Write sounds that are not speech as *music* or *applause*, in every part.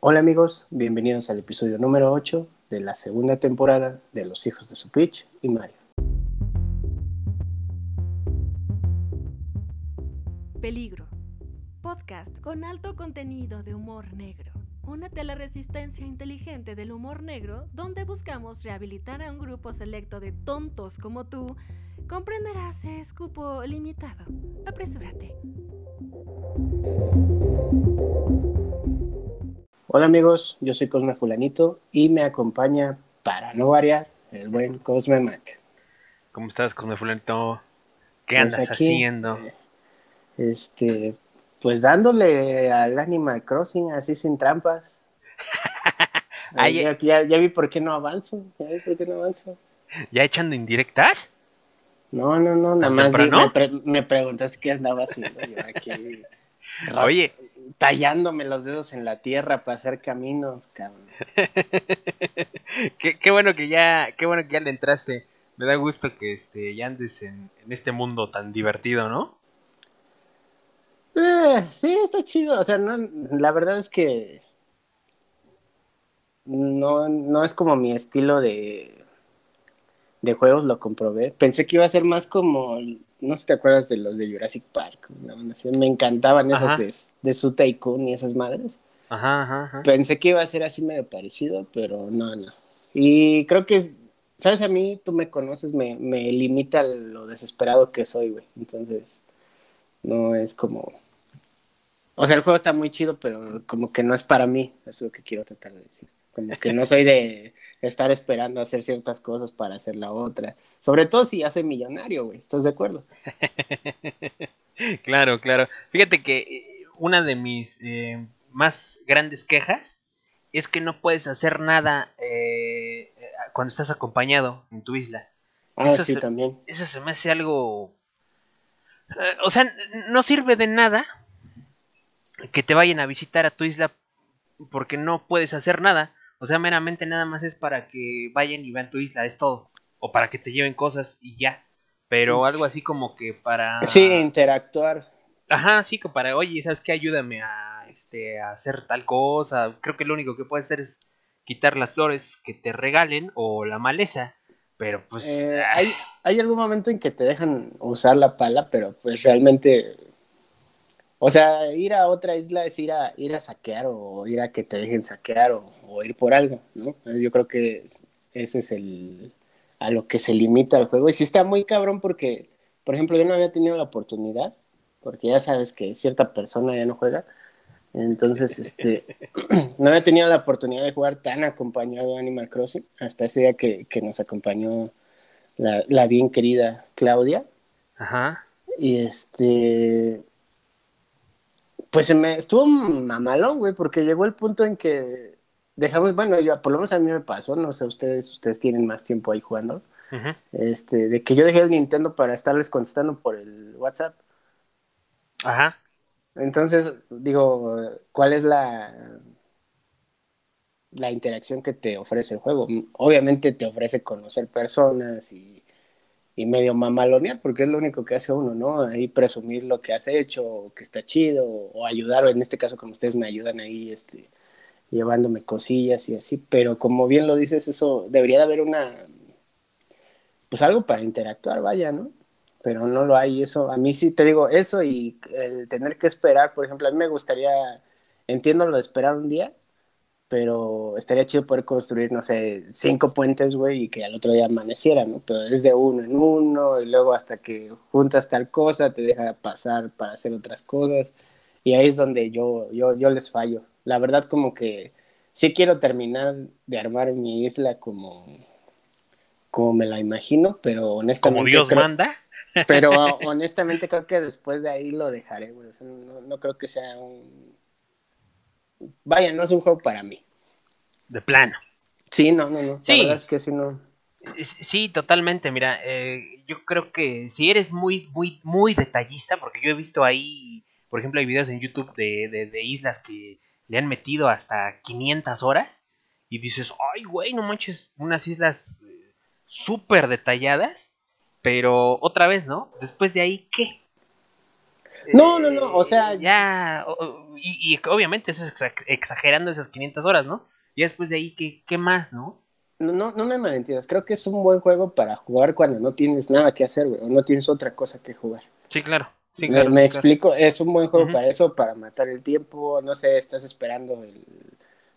Hola amigos, bienvenidos al episodio número 8 de la segunda temporada de Los Hijos de Supich y Mario. Peligro. Podcast con alto contenido de humor negro. Una teleresistencia inteligente del humor negro donde buscamos rehabilitar a un grupo selecto de tontos como tú. Comprenderás, es cupo limitado. Apresúrate. Hola amigos, yo soy Cosme Fulanito y me acompaña, para no variar, el buen Cosme Mac. ¿Cómo estás, Cosme Fulanito? ¿Qué Pues andas aquí, haciendo? eh, Este, pues dándole al Animal Crossing así sin trampas. *laughs* Eh, ya, ya- ya vi por qué no avanzo, ya vi por qué no avanzo. ¿Ya echando indirectas? No, no, no, nada ¿Tan más di- me, pre- me preguntas qué andaba haciendo yo aquí. *laughs* Oye, Tallándome los dedos en la tierra para hacer caminos, cabrón. *laughs* qué, qué bueno que ya, qué bueno que ya le entraste. Me da gusto que este, ya andes en, en este mundo tan divertido, ¿no? Eh, sí, está chido. O sea, no, la verdad es que no, no es como mi estilo de, de juegos, lo comprobé. Pensé que iba a ser más como, no sé si te acuerdas de los de Jurassic Park. así. Me encantaban esos Ajá. de, de Su Tycoon y esas madres. Ajá, ajá, ajá. Pensé que iba a ser así medio parecido, pero no, no. Y creo que, sabes, a mí tú me conoces, me, me limita lo desesperado que soy, güey. Entonces, no es como... O sea, el juego está muy chido, pero como que no es para mí, es lo que quiero tratar de decir. Como que no soy de estar esperando hacer ciertas cosas para hacer la otra. Sobre todo si ya soy millonario, güey. ¿Estás de acuerdo? *laughs* Claro, claro. Fíjate que eh, una de mis eh, más grandes quejas es que no puedes hacer nada eh, cuando estás acompañado en tu isla. Ah, Eso sí, se- también. Eso se me hace algo... eh, o sea, no sirve de nada que te vayan a visitar a tu isla porque no puedes hacer nada. O sea, meramente nada más es para que vayan y vean tu isla, es todo. O para que te lleven cosas y ya. Pero algo así como que para... Sí, interactuar. Ajá, sí, que para, oye, ¿sabes qué? Ayúdame a, este, a hacer tal cosa. Creo que lo único que puedes hacer es quitar las flores que te regalen o la maleza. Pero pues... Eh, ah, hay, hay algún momento en que te dejan usar la pala, pero pues realmente, o sea, ir a otra isla es ir a ir a saquear o ir a que te dejen saquear o, o ir por algo, ¿no? Yo creo que es- ese es el a lo que se limita el juego y sí está muy cabrón porque, por ejemplo, yo no había tenido la oportunidad, porque ya sabes que cierta persona ya no juega, entonces, este, *laughs* *clears throat* no había tenido la oportunidad de jugar tan acompañado a Animal Crossing hasta ese día que, que nos acompañó la, la bien querida Claudia. Ajá. Y este, pues se me estuvo mamalón, güey, porque llegó el punto en que dejamos, bueno, yo, por lo menos a mí me pasó, no sé, ustedes, ustedes tienen más tiempo ahí jugando, este, de que yo dejé el Nintendo para estarles contestando por el WhatsApp. Ajá. Entonces, digo, ¿cuál es la, la interacción que te ofrece el juego? Obviamente te ofrece conocer personas y, y medio mamalonear, porque es lo único que hace uno, ¿no? Ahí presumir lo que has hecho, o que está chido, o ayudar, o en este caso como ustedes me ayudan ahí, este, llevándome cosillas y así, pero como bien lo dices, eso debería de haber una, pues algo para interactuar, vaya, ¿no? pero no lo hay. Eso, a mí sí te digo eso y el tener que esperar, por ejemplo, a mí me gustaría, entiendo lo de esperar un día, pero estaría chido poder construir, no sé, cinco puentes, güey, y que al otro día amaneciera, ¿no? Pero es de uno en uno y luego hasta que juntas tal cosa te deja pasar para hacer otras cosas y ahí es donde yo, yo, yo les fallo. La verdad como que sí quiero terminar de armar mi isla como, como me la imagino, pero honestamente... Como Dios creo- manda. *laughs* pero *laughs* honestamente creo que después de ahí lo dejaré, güey. O sea, no, no creo que sea un... Vaya, no es un juego para mí. De plano. Sí, no, no, no. Sí. La verdad es que sí, no. Sí, totalmente. Mira, eh, yo creo que si eres muy, muy, muy detallista, porque yo he visto ahí, por ejemplo, hay videos en YouTube de, de- de islas que le han metido hasta 500 horas y dices, ay, güey, no manches, unas islas eh, súper detalladas, pero otra vez, ¿no? Después de ahí, ¿qué? No, no, no, o sea... Ya, y, y, obviamente eso es exagerando esas 500 horas, ¿no? Y después de ahí, ¿qué, qué más, no? No, no, no me malentiendas, creo que es un buen juego para jugar cuando no tienes nada que hacer, güey, o no tienes otra cosa que jugar. Sí, claro. Sí, me, me explico, es un buen juego para eso, para matar el tiempo, no sé, estás esperando el,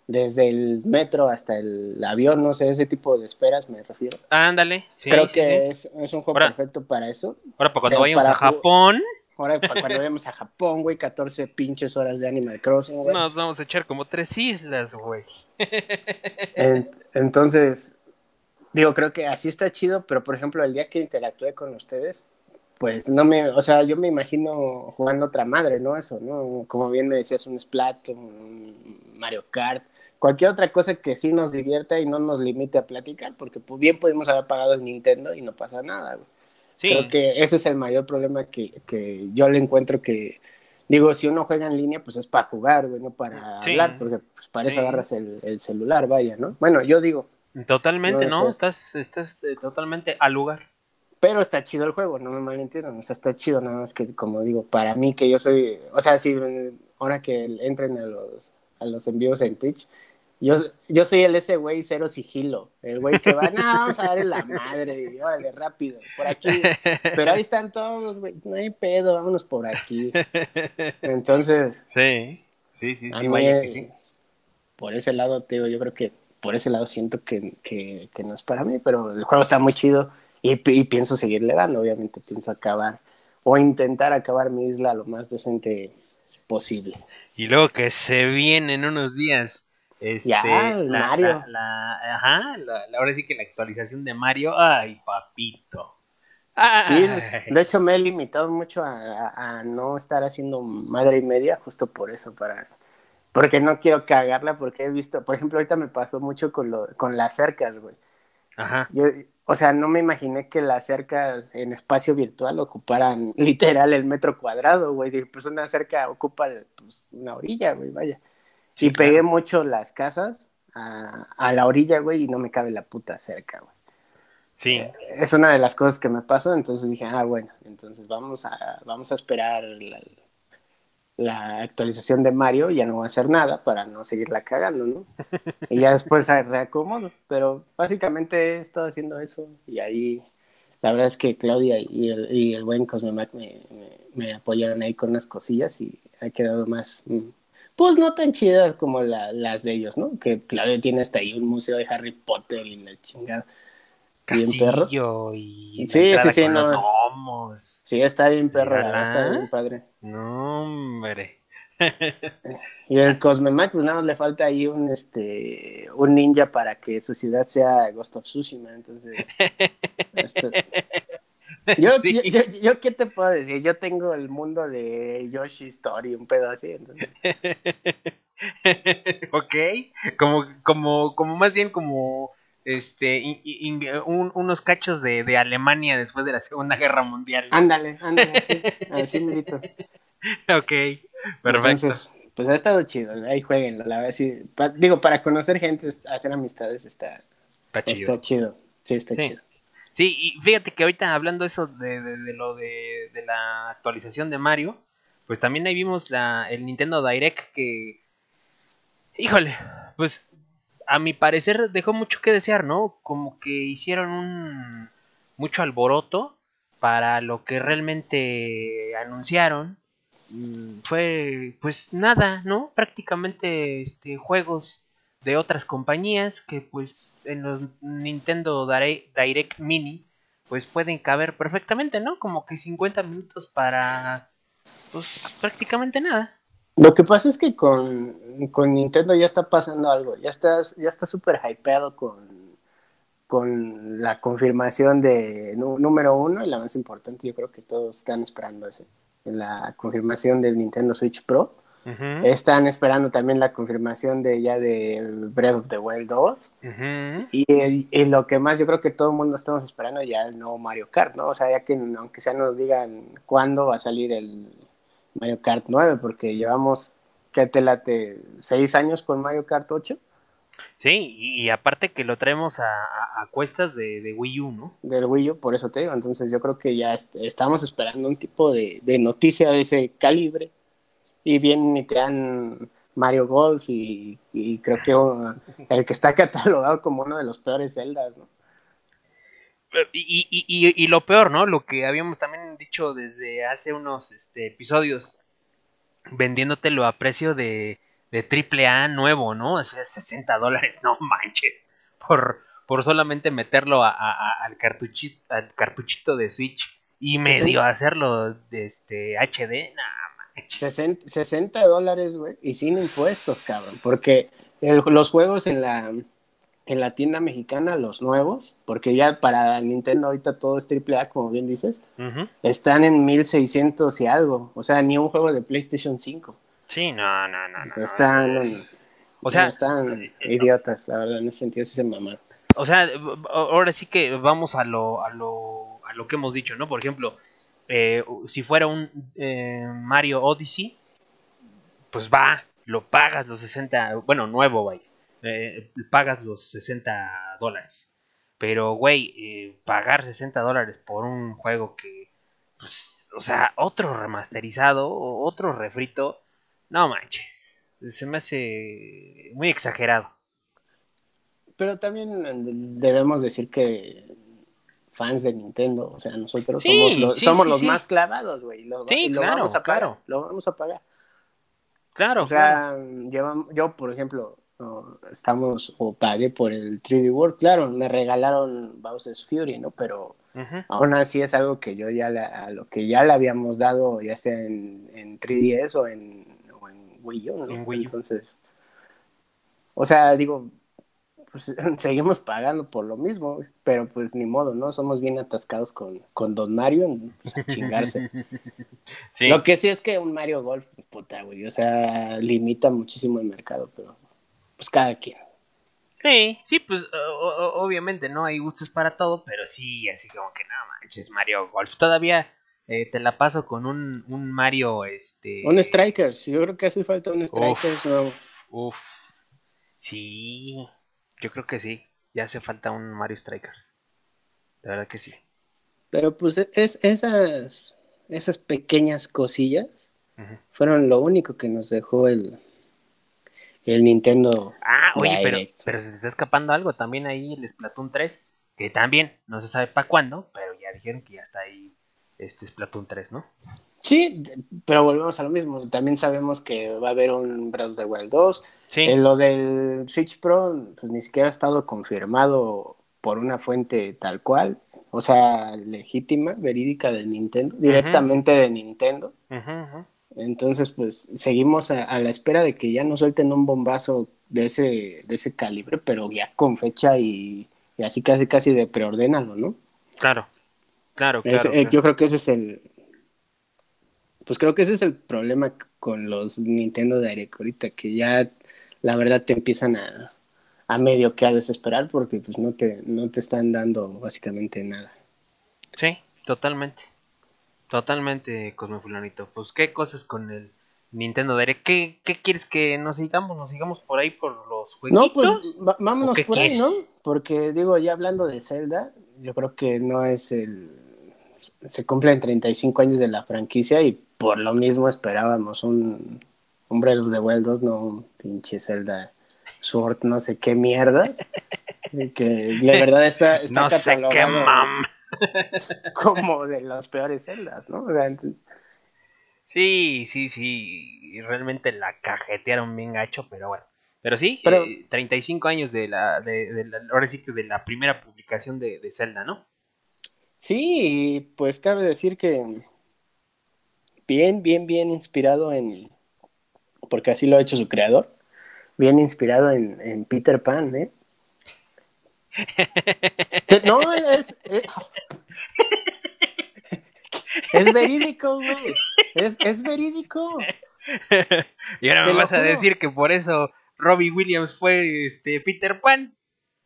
desde el metro hasta el avión, no sé, ese tipo de esperas me refiero. Ándale, sí, Creo que Es, es, un juego perfecto para eso. Ahora, para cuando vayamos a Japón. Ahora, para cuando vayamos a Japón, güey, 14 pinches horas de Animal Crossing, güey. Nos vamos a echar como tres islas, güey. entonces, digo, creo que así está chido, pero por ejemplo, el día que interactué con ustedes, pues no me, o sea, yo me imagino jugando otra madre, ¿no? Eso, ¿no? Como bien me decías, un Splatoon, un Mario Kart, cualquier otra cosa que sí nos divierta y no nos limite a platicar, porque pues bien podemos haber pagado el Nintendo y no pasa nada, güey. Creo que ese es el mayor problema que, que, yo le encuentro que, digo, si uno juega en línea, pues es para jugar, güey, no para hablar, porque pues para eso agarras el, el, celular, vaya, ¿no? Bueno, yo digo. Totalmente, ¿no? Estás, estás eh, totalmente al lugar. Pero está chido el juego, no me malentiendan, o sea, está chido, nada más que, como digo, para mí que yo soy, o sea, si ahora que entren a los, a los envíos en Twitch, yo, yo soy el ese güey cero sigilo, el güey que va, no, vamos a darle la madre, y órale, rápido, por aquí. Pero ahí están todos, güey, no hay pedo, vámonos por aquí. Entonces. Sí, sí, sí, sí, vaya que sí. Por ese lado, te yo creo que por ese lado siento que, que, que no es para mí, pero el juego está muy chido y, y pienso seguirle dando, obviamente pienso acabar o intentar acabar mi isla lo más decente posible. Y luego que se vienen unos días este, ya, Mario. La, ajá, ahora sí que la actualización de Mario. Ay, papito. Sí, de hecho me he limitado mucho a, no estar haciendo madre y media, justo por eso, para porque no quiero cagarla, porque he visto, por ejemplo, ahorita me pasó mucho con, lo, con las cercas, güey. Ajá. Yo, o sea, no me imaginé que las cercas en espacio virtual ocuparan *laughs* literal el metro cuadrado, güey. Pues una cerca ocupa pues, una orilla, güey, vaya y pegué mucho las casas a, a, la orilla, güey, y no me cabe la puta cerca, güey. Sí. Eh, es una de las cosas que me pasó, entonces dije, ah, bueno, entonces vamos a, vamos a esperar la, la actualización de Mario, ya no voy a hacer nada para no seguirla cagando, ¿no? *laughs* y ya después reacomodo, pero básicamente he estado haciendo eso y ahí la verdad es que Claudia y el, y el buen Cosmemac me, me, me, apoyaron ahí con unas cosillas y ha quedado más, mm, pues no tan chidas como las de ellos, ¿no? Que claro, tiene hasta ahí un museo de Harry Potter y la chingada. Castillo y sí, sí, sí, no. Sí, está bien perro, está bien padre. No, hombre. y el Cosmemac, pues nada más le falta ahí un este un ninja para que su ciudad sea Ghost of Tsushima, entonces *laughs* este, *laughs* yo, yo, yo, ¿qué te puedo decir? Yo tengo el mundo de Yoshi Story, un pedo así. *laughs* ok, como, como, como más bien como este unos cachos de, de, Alemania después de la Segunda Guerra Mundial. Ándale, ándale, así, *laughs* así merito. Ok, perfecto. pues ha estado chido, ahí jueguenlo, la verdad, sí. digo, para conocer gente, hacer amistades está, está chido. Está chido. Sí, está chido. Sí, y fíjate que ahorita hablando eso de, lo de, la actualización de Mario, pues también ahí vimos la, el Nintendo Direct que, híjole, pues a mi parecer dejó mucho que desear, ¿no? Como que hicieron un mucho alboroto para lo que realmente anunciaron. Mm, fue pues nada, ¿no? Prácticamente este juegos de otras compañías que pues en los Nintendo Direct Mini pues pueden caber perfectamente, ¿no? Como que 50 minutos para pues prácticamente nada. Lo que pasa es que con, con Nintendo ya está pasando algo, ya está ya está súper hypeado con, con la confirmación de número uno y la más importante, yo creo que todos están esperando ese, la confirmación del Nintendo Switch Pro están esperando también la confirmación de ya de Breath of the Wild 2. y, lo que más yo creo que todo el mundo estamos esperando ya el nuevo Mario Kart, ¿no? O sea, ya que aunque sea nos digan cuándo va a salir el Mario Kart 9, porque llevamos, ¿qué te late? ¿Seis años con Mario Kart 8? Sí, y, aparte que lo traemos a, cuestas de, Wii U, ¿no? Del Wii U, por eso te digo. Entonces yo creo que ya estamos esperando un tipo de, noticia de ese calibre y vienen y te dan Mario Golf y, creo que el que está catalogado como uno de los peores Zeldas, ¿no? Y, y, y, y, lo peor, ¿no? Lo que habíamos también dicho desde hace unos este, episodios, vendiéndotelo a precio de, de triple A nuevo, ¿no? O sea, 60 dólares, no manches, por, por solamente meterlo al, cartuchito, al cartuchito de Switch y medio hacerlo de este HD, nah 60, dólares, güey, y sin impuestos, cabrón, porque el, los juegos en la, en la tienda mexicana, los nuevos, porque ya para Nintendo ahorita todo es AAA, como bien dices, están en 1600 y algo. O sea, ni un juego de PlayStation 5. Sí, no, no, no. no están. No, no. O sea, están eh, idiotas, la verdad, en ese sentido sí se mamaron. O sea, ahora sí que vamos a lo, a lo, a lo que hemos dicho, ¿no? Por ejemplo, eh, si fuera un Mario Odyssey, pues va, lo pagas los 60, bueno, nuevo, vaya, pagas los 60 dólares. Pero, güey, pagar 60 dólares por un juego que, pues, o sea, otro remasterizado, otro refrito, no manches. Se me hace muy exagerado. Pero también debemos decir que fans de Nintendo, o sea, nosotros somos los, somos los más clavados, güey. sí, lo claro, vamos a pagar, Lo vamos a pagar. Claro. O sea, yo, por ejemplo, estamos o pagué por el 3D World, claro, me regalaron Bowser's Fury, ¿no? Pero aún así es algo que yo ya a lo que ya le habíamos dado, ya sea en, en 3DS o en Wii U, Entonces, o sea, digo, pues *laughs* seguimos pagando por lo mismo, pero pues ni modo, ¿no? Somos bien atascados con, con Don Mario, pues a chingarse. *laughs* Lo que sí es que un Mario Golf, puta, güey, o sea, limita muchísimo el mercado, pero pues cada quien. Sí, sí, pues obviamente no hay gustos para todo, pero sí, así como que no manches, Mario Golf. Todavía eh, te la paso con un, un, Mario, este... Un Strikers, yo creo que hace falta un Strikers uf, Uf, sí, yo creo que sí, ya hace falta un Mario Strikers. De verdad que sí. Pero pues es, esas, esas pequeñas cosillas fueron lo único que nos dejó el, el Nintendo. Ah, oye, pero, pero se te está escapando algo. También ahí el Splatoon 3, que también no se sabe para cuándo, pero ya dijeron que ya está ahí este Splatoon 3, ¿no? Sí, pero volvemos a lo mismo. También sabemos que va a haber un Breath of the Wild 2. Sí. En lo del Switch Pro, pues ni siquiera ha estado confirmado por una fuente tal cual, o sea, legítima, verídica de Nintendo, directamente de Nintendo. Entonces, pues seguimos a, la espera de que ya nos suelten un bombazo de ese, de ese calibre, pero ya con fecha y, y así casi casi de preordénalo, ¿no? Claro. Claro, eh, Yo creo que ese es el. Pues creo que ese es el problema con los Nintendo Direct ahorita, que ya la verdad te empiezan a, a medio que a desesperar porque pues no te, no te están dando básicamente nada. Sí, totalmente. Totalmente, Cosme Fulanito. Pues qué cosas con el Nintendo Direct. ¿Qué, ¿Qué, quieres que nos sigamos? ¿Nos sigamos por ahí por los jueguitos? No, pues vámonos por ahí, ¿no? Porque digo, ya hablando de Zelda, yo creo que no es el se cumplen 35 años de la franquicia y por lo mismo esperábamos un, un Breath of the Wild 2, no un pinche Zelda Sword, no sé qué mierdas. que la verdad está, *laughs* está no sé qué mam. *laughs* como de las peores celdas, ¿no? Sí, sí, sí, realmente la cajetearon bien gacho, pero bueno. Pero sí, 35 eh, años de la, de, la, ahora sí que de la primera publicación de, de Zelda, ¿no? Sí, pues cabe decir que bien, bien, bien inspirado en, porque así lo ha hecho su creador, bien inspirado en, Peter Pan, ¿eh? no, es, es, es verídico, güey. Es, es, verídico. Y ahora me vas a decir que por eso Robbie Williams fue este Peter Pan.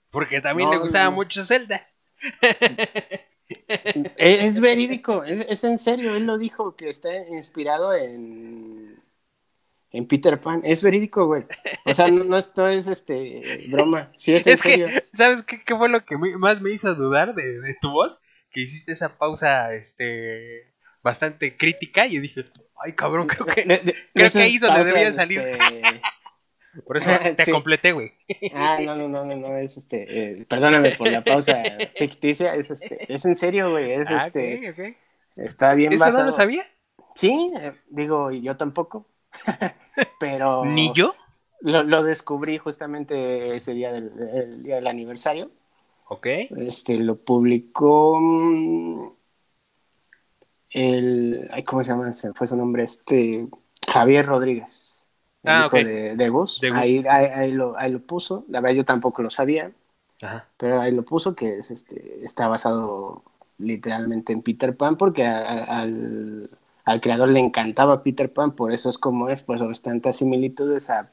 Porque también le gustaba mucho Zelda. *laughs* es, verídico, es, en serio, él lo dijo que está inspirado en, en Peter Pan. Es verídico, güey. O sea, no, no, es, es este broma. Sí, es, en serio. ¿Sabes qué, qué, fue lo que más me hizo dudar de, de, tu voz? Que hiciste esa pausa este bastante crítica y yo dije, ay cabrón, creo que, *laughs* creo que ahí es donde debía salir. Este... Por eso *laughs* te completé, güey. Ah, no, no, no, no, no, es este, eh, perdóname por la pausa *laughs* ficticia, es este, es en serio, güey, es ah, este, okay, está bien ¿Eso no lo sabía? Sí, eh, digo, yo tampoco, *laughs* pero... ¿Ni yo? Lo, lo, descubrí justamente ese día del el día del aniversario. Ok. Este, lo publicó mm, el, ay, ¿cómo se llama? Fue su nombre, este, Javier Rodríguez ah, de, Gus. Ahí, ahí, lo, ahí, lo, puso. La verdad yo tampoco lo sabía. Pero ahí lo puso que es, este, está basado literalmente en Peter Pan porque al, al, creador le encantaba Peter Pan, por eso es como es, pues tantas similitudes. A,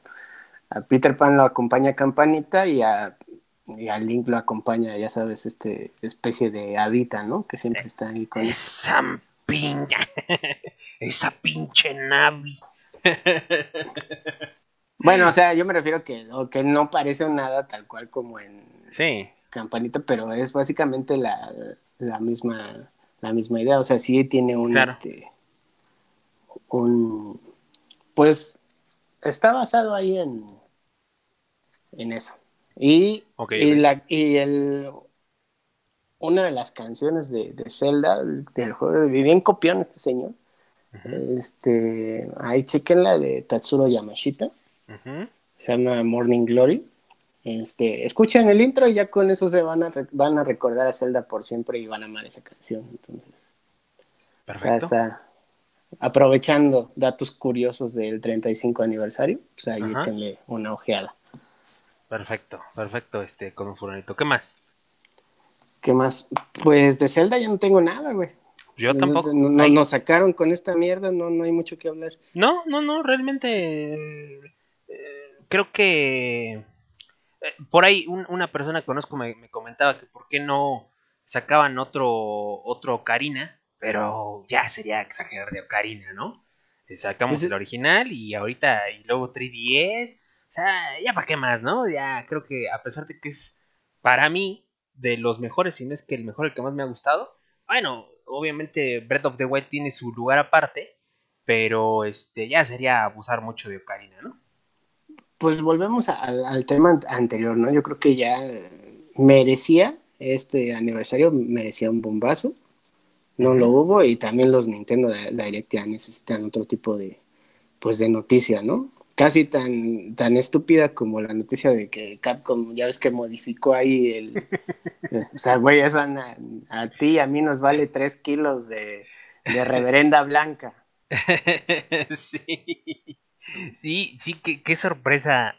a, Peter Pan lo acompaña Campanita y a, y a Link lo acompaña, ya sabes, este especie de hadita, ¿no? Que siempre está ahí con... Esa *laughs* esa pinche Navi. Bueno, o sea, yo me refiero que, que no parece nada tal cual como en sí. Campanita, pero es básicamente la, la misma la misma idea, o sea, sí tiene un este un pues está basado ahí en en eso. Y, y la y el una de las canciones de, de Zelda del juego, bien copión este señor. Este, ahí chequenla de Tatsuro Yamashita. Se llama Morning Glory. Este, escuchen el intro y ya con eso se van a, van a recordar a Zelda por siempre y van a amar esa canción. Entonces, Perfecto. está aprovechando datos curiosos del 35 aniversario, pues ahí échenle una ojeada. Perfecto, perfecto, este, como furonito. ¿Qué más? ¿Qué más? Pues de Zelda ya no tengo nada, güey. Yo tampoco. No, nos sacaron con esta mierda, no, no hay mucho que hablar. No, no, no, realmente eh, creo que eh, por ahí una persona que conozco me, comentaba que por qué no sacaban otro otro Ocarina, pero ya sería exagerar de Ocarina, ¿no? Sacamos pues el original y ahorita y luego 3DS, o sea, ya para qué más, ¿no? Ya creo que a pesar de que es para mí de los mejores, si no es que el mejor, el que más me ha gustado, bueno, obviamente Breath of the Wild tiene su lugar aparte, pero este ya sería abusar mucho de Ocarina, ¿no? Pues volvemos al tema anterior, ¿no? Yo creo que ya merecía este aniversario, merecía un bombazo. No lo hubo y también los Nintendo Direct ya necesitan otro tipo de, pues de noticia, ¿no? Casi tan, tan estúpida como la noticia de que Capcom, ya ves que modificó ahí el... o sea, güey, eso a, ti a mí nos vale tres kilos de, reverenda blanca. *laughs* sí, sí, sí, qué, qué sorpresa.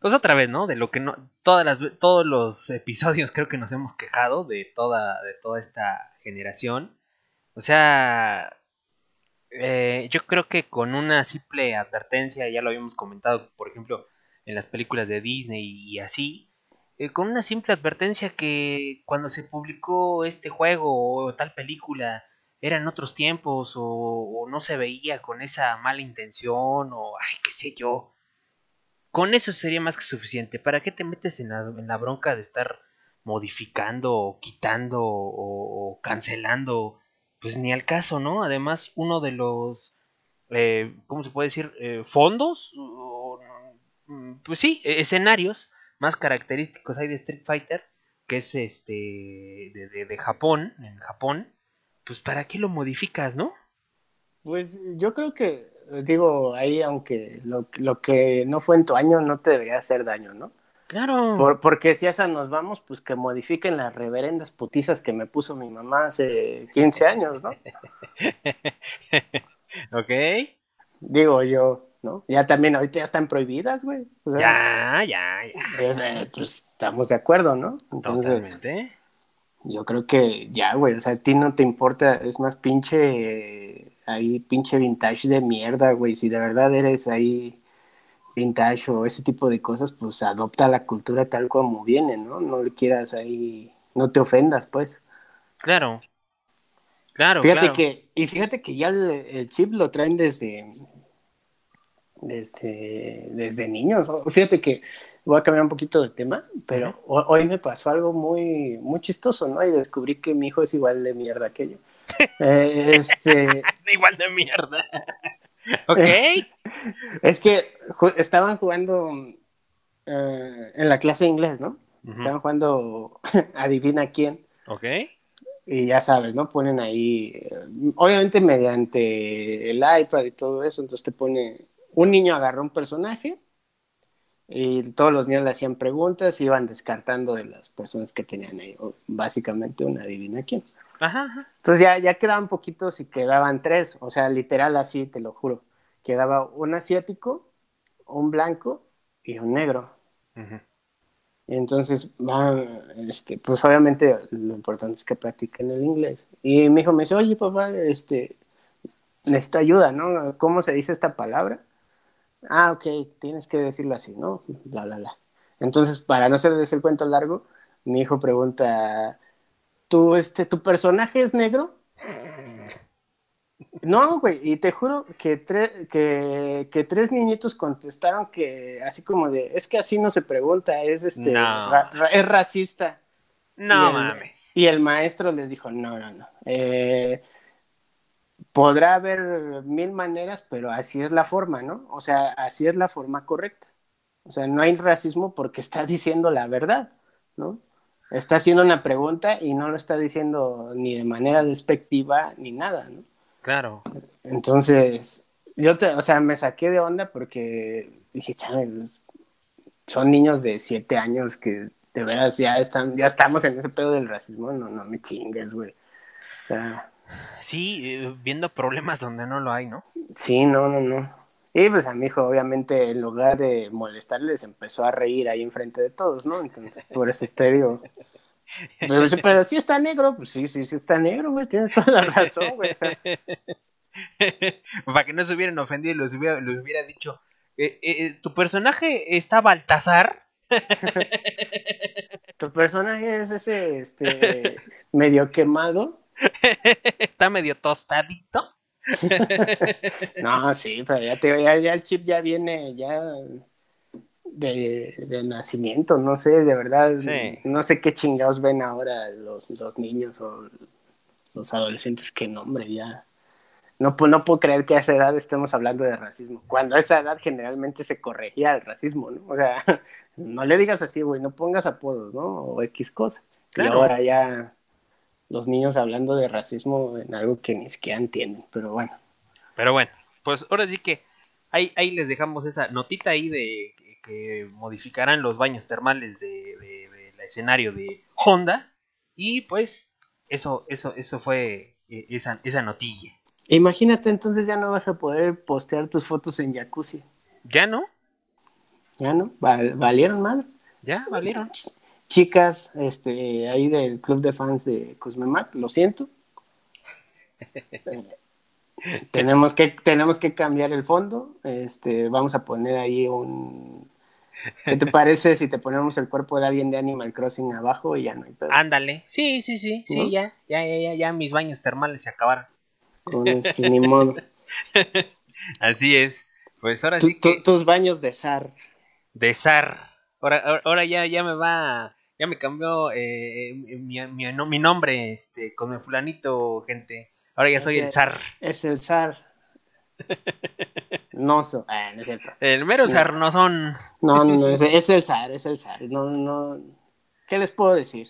Pues otra vez, ¿no? De lo que no, todas las, todos los episodios creo que nos hemos quejado de toda, de toda esta generación. O sea, eh, yo creo que con una simple advertencia, ya lo habíamos comentado, por ejemplo, en las películas de Disney y así, eh, con una simple advertencia que cuando se publicó este juego o tal película eran otros tiempos o, no se veía con esa mala intención o ay, qué sé yo. Con eso sería más que suficiente. ¿Para qué te metes en la, en la bronca de estar modificando o quitando o cancelando pues ni al caso, ¿no? Además, uno de los, eh, ¿cómo se puede decir? Eh, fondos, mm, pues sí, e-, escenarios más característicos hay de Street Fighter, que es este, de, de, Japón, en Japón, pues ¿para qué lo modificas, no? Pues yo creo que, digo, ahí aunque lo, lo que no fue en tu año no te debería hacer daño, ¿no? Claro. porque si a esa nos vamos, pues que modifiquen las reverendas putizas que me puso mi mamá hace 15 años, ¿no? *laughs* ok. Digo yo, ¿no? Ya también ahorita ya están prohibidas, güey. ya, ya, ya. Pues, eh, pues, estamos de acuerdo, ¿no? Entonces, Totalmente. Yo creo que ya, güey, o sea, a ti no te importa, es más pinche, ahí pinche vintage de mierda, güey, si de verdad eres ahí vintage o ese tipo de cosas, pues adopta la cultura tal como viene, ¿no? No le quieras ahí, no te ofendas, pues. Claro. Claro, fíjate que, y fíjate que ya el, chip lo traen desde, desde, desde niños. Fíjate que voy a cambiar un poquito de tema, pero hoy me pasó algo muy, muy chistoso, ¿no? Y descubrí que mi hijo es igual de mierda que yo. *laughs* Eh, este... *laughs* igual de mierda. *laughs* ok. es que estaban jugando eh, en la clase de inglés, ¿no? Estaban jugando *laughs* Adivina quién. Ok. Y ya sabes, ¿no? Ponen ahí, eh, obviamente mediante el iPad y todo eso, entonces te pone, un niño agarró un personaje y todos los niños le hacían preguntas y iban descartando de las personas que tenían ahí, básicamente una adivina quién. Ajá, Entonces ya, ya quedaban poquitos y quedaban tres, o sea, literal así, te lo juro. Quedaba un asiático, un blanco y un negro. Entonces, este, pues obviamente lo importante es que practiquen el inglés. Y mi hijo me dice, oye papá, este, necesito ayuda, ¿no? ¿Cómo se dice esta palabra? Ah, ok, tienes que decirlo así, ¿no? Bla, bla, bla. Entonces, para no hacerles el cuento largo, mi hijo pregunta, ¿tu, este, ¿tu personaje es negro? No, güey, y te juro que, que, tres niñitos contestaron que así como de, es que así no se pregunta, es este, es racista. No mames. Y el maestro les dijo, no, no, no. Eh, podrá haber mil maneras, pero así es la forma, ¿no? O sea, así es la forma correcta. O sea, no hay racismo porque está diciendo la verdad, ¿no? Está haciendo una pregunta y no lo está diciendo ni de manera despectiva ni nada, ¿no? Claro. Entonces, yo te, o sea, me saqué de onda porque dije, chaval, son niños de siete años que de veras ya están, ya estamos en ese pedo del racismo, no, no me chingues, güey. O sea. Sí, eh, viendo problemas donde no lo hay, ¿no? Sí, no, no, no. Y pues a mi hijo, obviamente, en lugar de molestarles, empezó a reír ahí enfrente de todos, ¿no? Entonces, por eso te digo, pero, pero sí está negro, pues sí, sí, sí está negro, güey, tienes toda la razón, güey. Para que no se hubieran ofendido los hubiera, hubiera dicho, eh, eh, ¿tu personaje está Baltasar? ¿Tu personaje es ese, este, medio quemado? *laughs* ¿Está medio tostadito? *laughs* no, sí, pero ya, te, ya, ya el chip ya viene, ya de, nacimiento, no sé, de verdad, no sé qué chingados ven ahora los, los niños o los adolescentes, qué nombre, ya. No, no puedo creer que a esa edad estemos hablando de racismo, cuando a esa edad generalmente se corregía el racismo, ¿no? O sea, *laughs* no le digas así, güey, no pongas apodos, ¿no? O X cosa. Y ahora ya los niños hablando de racismo en algo que ni siquiera entienden, pero bueno. Pero bueno, pues ahora sí que ahí, ahí les dejamos esa notita ahí de que modificarán los baños termales de, la escenario de Honda. Y pues eso, eso, eso fue eh, esa, esa notilla. Imagínate, entonces ya no vas a poder postear tus fotos en jacuzzi. ¿Ya no? Ya no, valieron madre. Ya, valieron. Chicas, este, ahí del club de fans de Cosmemac, lo siento. *laughs* tenemos que, tenemos que cambiar el fondo. Este, vamos a poner ahí un ¿Qué te parece si te ponemos el cuerpo de alguien de Animal Crossing abajo y ya no hay pedo? Ándale. Sí, sí, sí, sí, ya, ya, ya, ya, ya, mis baños termales se acabaron. Con este, ni modo. *laughs* Así es. Pues ahora sí. tus baños de zar. De zar. Ahora, ahora ya, ya me va. Ya me cambió eh, mi, mi, mi, nombre, este, con el fulanito, gente. Ahora ya soy el zar. Es el zar. *laughs* No, ah, no es cierto. El mero sarnosón. No, no, no, *laughs* es, el zar, es el zar. No, no. ¿Qué les puedo decir?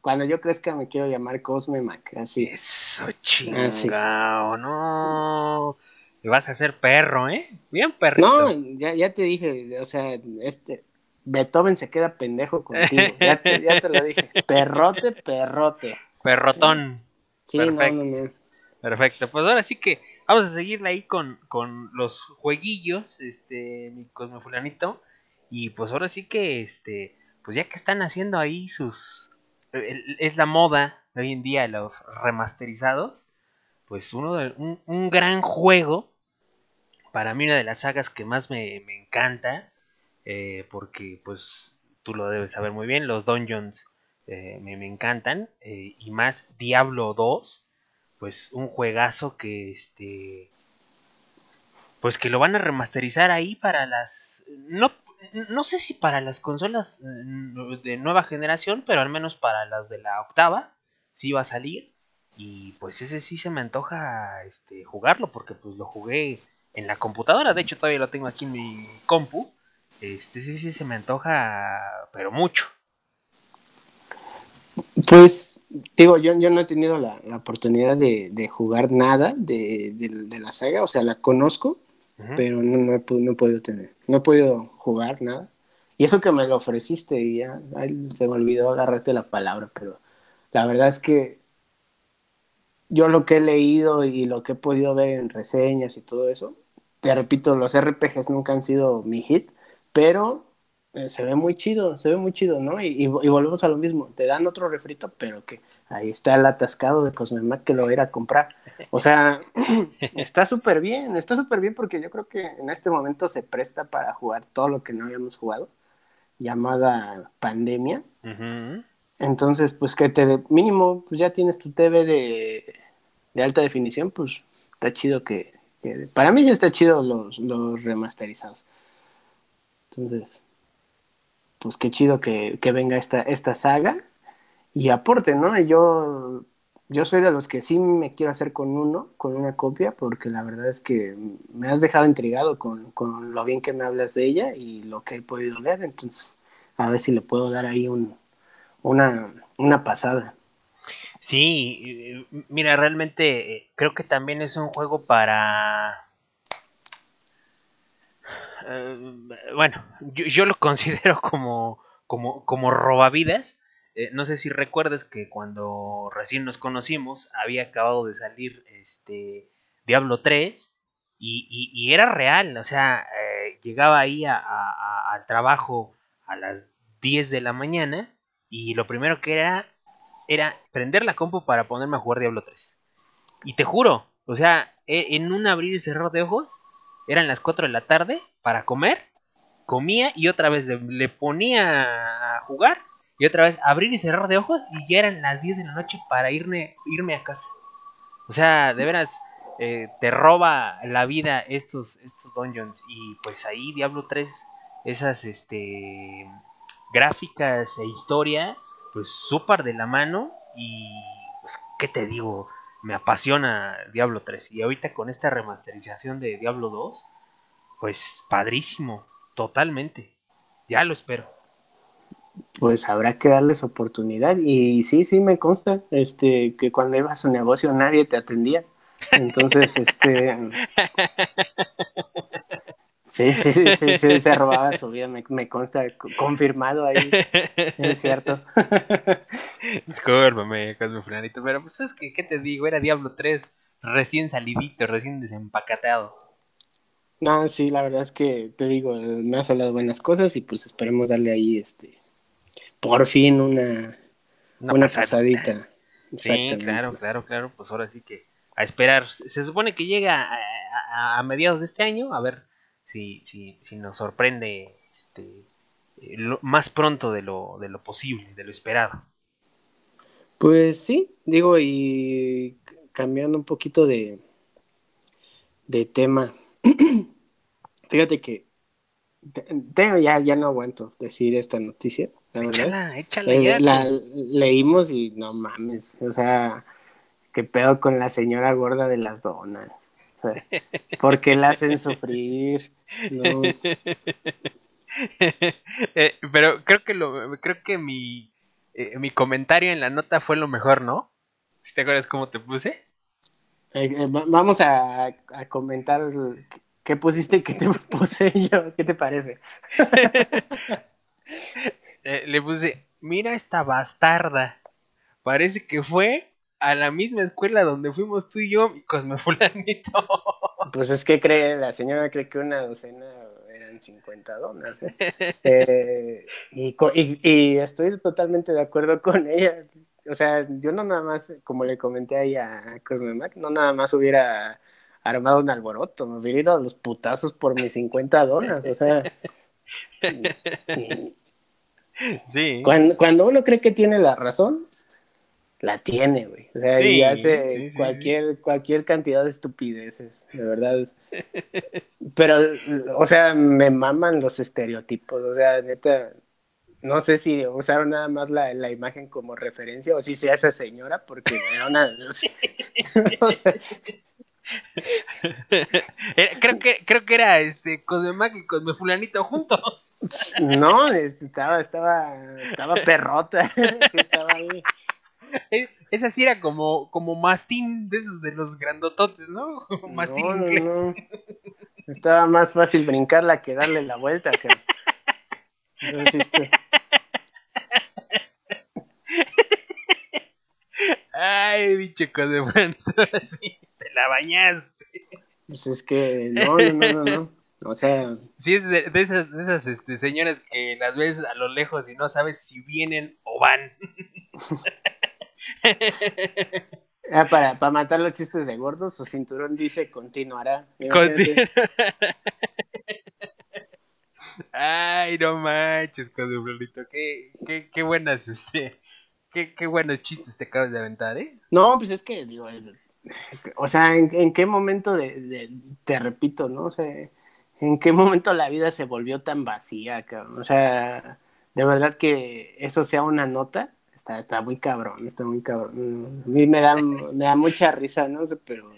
cuando yo crezca me quiero llamar Cosme Mac, así. Eso chingado, no. Y vas a ser perro, ¿eh? Bien perro. No, ya, ya te dije, o sea, este. Beethoven se queda pendejo contigo. Ya te, ya te lo dije. *laughs* Perrote, perrote. Perrotón. Sí, Perfecto. no, no, no. Perfecto. Pues ahora sí que Vamos a seguirle ahí con, los jueguillos, este, mi cosmofulanito. Y pues ahora sí que, este, pues ya que están haciendo ahí sus... Es la moda de hoy en día los remasterizados. Pues uno de, un, gran juego. Para mí una de las sagas que más me, encanta. Eh, porque pues tú lo debes saber muy bien. Los dungeons eh, me, encantan. Eh, y más Diablo 2 pues un juegazo que este pues que lo van a remasterizar ahí para las no no sé si para las consolas de nueva generación, pero al menos para las de la octava sí va a salir y pues ese sí se me antoja este jugarlo porque pues lo jugué en la computadora, de hecho todavía lo tengo aquí en mi compu. Este sí sí se me antoja, pero mucho. Pues, digo, yo, yo no he tenido la, oportunidad de, jugar nada de, la saga, o sea, la conozco, pero no, no, he, podido tener, no he podido jugar nada. Y eso que me lo ofreciste y ya, se me olvidó agarrarte la palabra, pero la verdad es que yo lo que he leído y lo que he podido ver en reseñas y todo eso, te repito, los RPGs nunca han sido mi hit, pero eh, se ve muy chido, se ve muy chido, ¿no? Y, volvemos a lo mismo, te dan otro refrito, pero que ahí está el atascado de Cosmemac que lo irá a comprar. O sea, *clears throat* está súper bien, está súper bien porque yo creo que en este momento se presta para jugar todo lo que no habíamos jugado, llamada pandemia. Entonces, pues que te, mínimo, pues ya tienes tu TV de, alta definición, pues está chido que, para mí ya está chido los, los remasterizados. Entonces, pues qué chido que, venga esta, esta saga y aporte, ¿no? Yo, yo soy de los que sí me quiero hacer con uno, con una copia, porque la verdad es que me has dejado intrigado con, lo bien que me hablas de ella y lo que he podido leer, entonces a ver si le puedo dar ahí un, una, una pasada. Sí, mira, realmente eh, creo que también es un juego para bueno, yo, lo *laughs* considero como, como, como robavidas. Eh, no sé si recuerdas que cuando recién nos conocimos había acabado de salir este Diablo 3 y, era real, o sea, eh, llegaba ahí al trabajo a las 10 de la mañana y lo primero que era era prender la compu para ponerme a jugar Diablo 3. Y te juro, o sea, e, en un abrir y cerrar de ojos, eran las 4 de la tarde para comer, comía y otra vez le, ponía a jugar y otra vez abrir y cerrar de ojos y ya eran las 10 de la noche para irme, irme a casa. O sea, de veras, eh, te roba la vida estos, estos dungeons. Y pues ahí Diablo 3, esas este, gráficas e historia, pues súper de la mano. Y pues, ¿qué te digo? Me apasiona Diablo 3. Y ahorita con esta remasterización de Diablo 2, pues padrísimo, totalmente. Ya lo espero. Pues habrá que darles oportunidad y sí, sí me consta, este, que cuando ibas a su negocio nadie te atendía. Entonces, *laughs* este, sí, sí, sí, sí, se robaba su vida, me, consta, confirmado ahí, es cierto. *laughs* Discúlpame, Cosmo Fulanito, pero pues es que, ¿qué te digo? Era Diablo 3 recién salidito, recién desempacateado. No, sí, la verdad es que te digo, me has hablado buenas cosas y pues esperemos darle ahí este por fin una, una, pasadita. Sí, claro, claro, claro, pues ahora sí que a esperar. Se supone que llega a, mediados de este año, a ver si, si, si nos sorprende este eh, más pronto de lo, de lo posible, de lo esperado. Pues sí, digo, y cambiando un poquito de, de tema, *clears throat* Fíjate que tengo, ya, ya no aguanto decir esta noticia. La échala, échala eh, La leímos y no mames, o sea, qué pedo con la señora gorda de las donas. ¿Por qué la hacen sufrir? *laughs* Eh, pero creo que lo, creo que mi, eh, mi comentario en la nota fue lo mejor, ¿no? ¿Te acuerdas cómo te puse? Vamos a, a comentar ¿Qué pusiste y qué te *laughs* puse yo? ¿Qué te parece? *laughs* Eh, le puse, mira esta bastarda. Parece que fue a la misma escuela donde fuimos tú y yo, Cosme Fulanito. *laughs* Pues es que cree, la señora cree que una docena eran 50 donas. ¿eh? eh y, y, estoy totalmente de acuerdo con ella. O sea, yo no nada más, como le comenté ahí a Cosme Mac, no nada más hubiera armado un alboroto, me hubiera ido a los putazos por mis 50 donas, o sea. *laughs* sí. Cuando, cuando, uno cree que tiene la razón, la tiene, güey. O sea, y hace cualquier, cualquier cantidad de estupideces, de verdad. Pero, o sea, me maman los estereotipos, o sea, neta, no sé si usaron nada más la, la imagen como referencia o si sea esa señora, porque era una... *laughs* o sea, eh, creo que creo que era este Cosmemac y Cosme Fulanito juntos. No, estaba, estaba, estaba perrota. *laughs* Sí, estaba ahí. Esa sí era como, como mastín de esos de los grandototes, ¿no? Mastín inglés. Estaba más fácil brincarla que darle la vuelta. Que... Este. Ay, bicho Cosme sí la bañaste. Pues es que, no, no, no, no. O sea. Sí, es de, esas, de esas este, señoras que las ves a lo lejos y no sabes si vienen o van. Ah, para, para matar los chistes de gordos, su cinturón dice continuará. Ay, no manches, Cosmeflorito. Qué, qué, qué buenas, este. Qué, qué buenos chistes te acabas de aventar, ¿eh? No, pues es que, digo, o sea, ¿en, qué momento de, te repito, ¿no? O sea, ¿en qué momento la vida se volvió tan vacía, cabrón? O sea, de verdad que eso sea una nota, está, está muy cabrón, está muy cabrón. A mí me da, me da mucha risa, no pero no,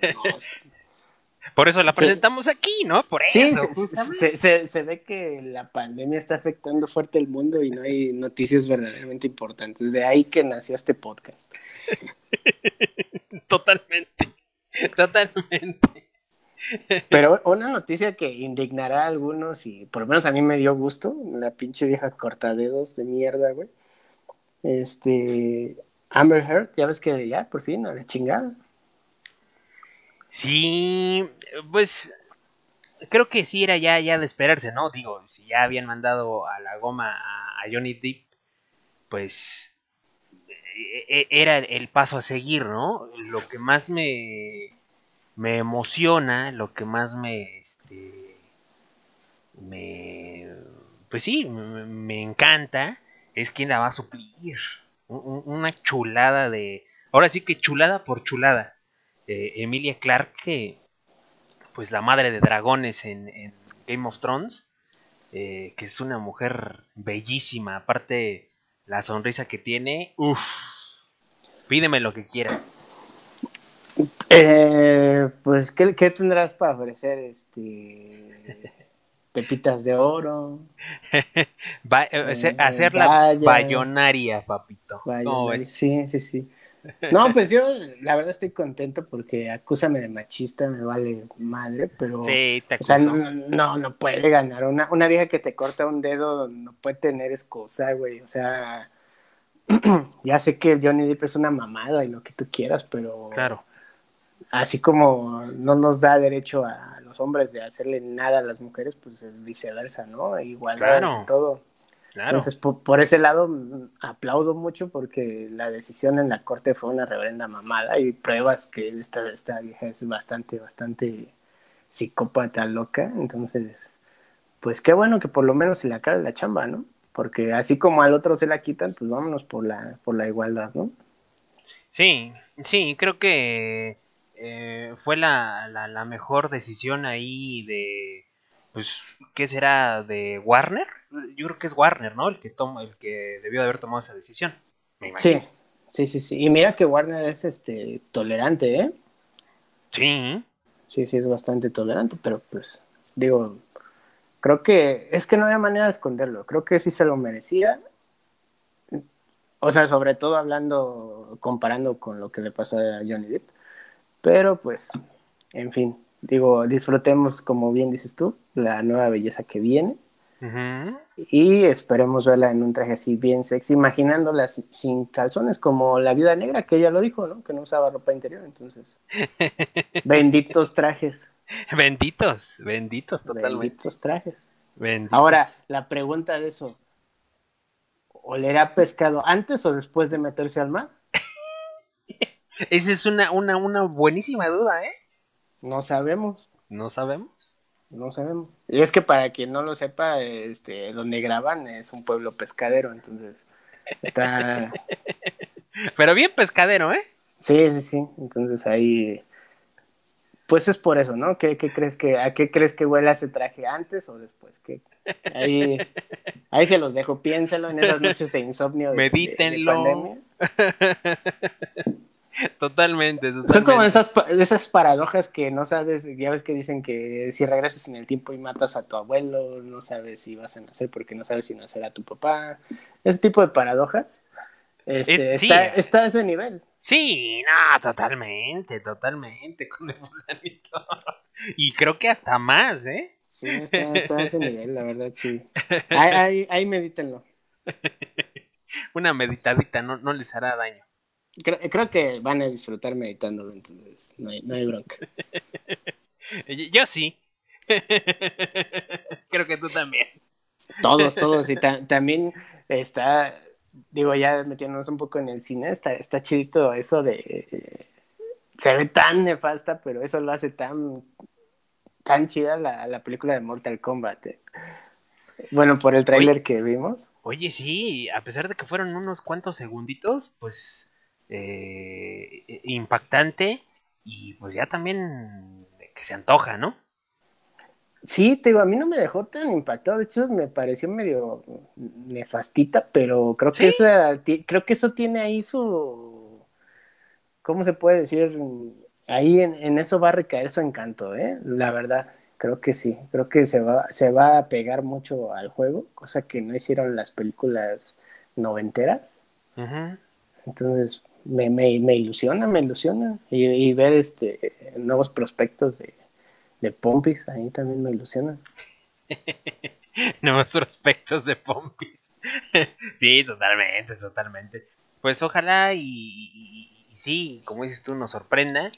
por eso la presentamos aquí, ¿no? Por eso. Sí, se, se, ve que la pandemia está afectando fuerte el mundo y no hay noticias verdaderamente importantes. De ahí que nació este podcast. *laughs* Totalmente. Totalmente. Pero una noticia que indignará a algunos y por lo menos a mí me dio gusto, la pinche vieja cortadedos de mierda, güey. Este, Amber Heard, ya ves que ya, por fin, a la chingada. Sí, pues creo que sí era ya, ya de esperarse, ¿no? Digo, si ya habían mandado a la goma a, Johnny Depp, pues e, e, era el paso a seguir, ¿no? Lo que más me, me emociona, lo que más me, este, me, pues sí, me, encanta, es quién la va a suplir. Una chulada de, ahora sí que chulada por chulada. Eh, Emilia Clarke, pues la madre de dragones en, Game of Thrones, eh, que es una mujer bellísima, aparte la sonrisa que tiene, uff, pídeme lo que quieras. Eh, pues, ¿qué, tendrás para ofrecer? Este, *laughs* pepitas de oro. *laughs* hacerla bayonaria, papito. Sí, sí, sí. No, *laughs* pues yo la verdad estoy contento porque acúsame de machista, me vale madre, pero sí, te o sea, no, no, puede ganar. Una, una vieja que te corta un dedo no puede tener excusa, güey. O sea, *clears throat* ya sé que Johnny Depp es una mamada y lo que tú quieras, pero claro. así como no nos da derecho a los hombres de hacerle nada a las mujeres, pues es viceversa, ¿no? Igual claro. todo. Entonces, por, ese lado, mm, aplaudo mucho porque la decisión en la corte fue una reverenda mamada y pruebas que esta, esta vieja es bastante, bastante psicópata loca. Entonces, pues qué bueno que por lo menos se le acabe la chamba, ¿no? Porque así como al otro se la quitan, pues vámonos por la, por la igualdad, ¿no? Sí, sí, creo que eh, fue la, la, la mejor decisión ahí de pues, ¿qué será de Warner? Yo creo que es Warner, ¿no? El que toma, el que debió de haber tomado esa decisión. sí, sí, sí, sí. Y mira que Warner es este tolerante, ¿eh? Sí. Sí, sí, es bastante tolerante, pero pues, digo, creo que es que no había manera de esconderlo. Creo que sí se lo merecía. O sea, sobre todo hablando, comparando con lo que le pasó a Johnny Depp. Pero pues, en fin, digo, disfrutemos, como bien dices tú, la nueva belleza que viene. Y esperemos verla en un traje así bien sexy, imaginándola sin calzones, como la vida negra, que ella lo dijo, ¿no? Que no usaba ropa interior, entonces. *laughs* benditos trajes. Benditos, benditos, totalmente. Benditos trajes. Ahora, la pregunta de eso: ¿olerá pescado antes o después de meterse al mar? *laughs* Esa es una, una, una buenísima duda, ¿eh? No sabemos. No sabemos. No sabemos. Y es que para quien no lo sepa, este, donde graban es un pueblo pescadero, entonces está, *laughs* Pero bien pescadero, ¿eh? Sí, sí, sí. Entonces ahí. Pues es por eso, ¿no? ¿Qué, qué crees que, ¿A qué crees que huele ese traje antes o después? ¿Qué? Ahí, ahí se los dejo. Piénselo en esas noches de insomnio. De, Medítenlo. *laughs* totalmente, *laughs* totalmente, Son como esas, esas paradojas que no sabes, ya ves que dicen que si regresas en el tiempo y matas a tu abuelo, no sabes si vas a nacer porque no sabes si nacerá tu papá. Ese tipo de paradojas. Este, Es- sí. está, está a ese nivel. Sí, no, totalmente, totalmente *laughs* con el fulanito. Y creo que hasta más, ¿eh? Sí, está, está a ese nivel, la verdad, sí. Ahí, ahí, ahí medítenlo. *laughs* Una meditadita no, no les hará daño. Creo, creo que van a disfrutar meditándolo, entonces no hay, no hay bronca. *laughs* Yo sí. *laughs* Creo que tú también. Todos, *laughs* todos. Y ta- también está, digo, ya metiéndonos un poco en el cine, está, está chidito eso de. eh, se ve tan nefasta, pero eso lo hace tan, tan chida la, la película de Mortal Kombat. eh. Bueno, por el tráiler que vimos. Oye, sí, a pesar de que fueron unos cuantos segunditos, pues eh, impactante y pues ya también que se antoja, ¿no? Sí, te digo, a mí no me dejó tan impactado. De hecho, me pareció medio nefastita, pero creo que esa, creo que eso tiene ahí su, ¿cómo se puede decir? Ahí en, en eso va a recaer su encanto, ¿eh? La verdad, creo que sí. Creo que se va, se va a pegar mucho al juego, cosa que no hicieron las películas noventeras. Entonces, me, me, me ilusiona, me ilusiona. Y, ver este nuevos prospectos de, de Pompis, ahí también me ilusiona. *laughs* Nuevos prospectos de Pompis. *laughs* sí, totalmente, totalmente. Pues ojalá y, y- y sí, como dices tú, nos sorprenda.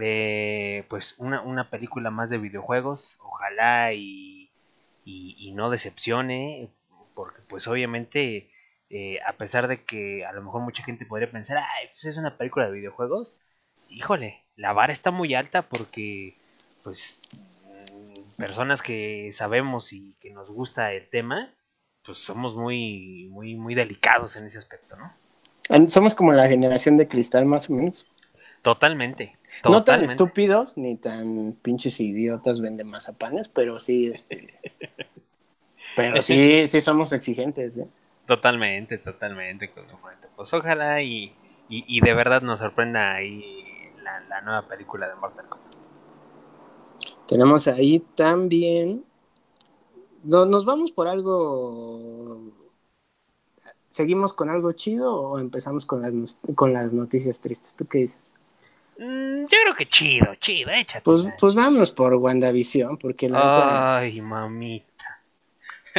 Eh, pues una, una película más de videojuegos. Ojalá y, y, y no decepcione. Porque pues obviamente, eh, a pesar de que a lo mejor mucha gente podría pensar, ay, pues es una película de videojuegos. Híjole, la vara está muy alta porque pues mm, personas que sabemos y que nos gusta el tema, pues somos muy, muy, muy delicados en ese aspecto, ¿no? Somos como la generación de cristal, más o menos. Totalmente. No tan totalmente. estúpidos ni tan pinches idiotas vende mazapanes, pero sí, este. *laughs* Pero sí, sí somos exigentes, ¿eh? Totalmente, totalmente. Pues ojalá y, y, y de verdad nos sorprenda ahí la, la nueva película de Mortal Kombat. Tenemos ahí también. No, nos vamos por algo. ¿Seguimos con algo chido o empezamos con las, con las noticias tristes? ¿Tú qué dices? Mm, yo creo que chido, chido, échate. Pues, pues vámonos por WandaVision, porque la neta Ay, mamita.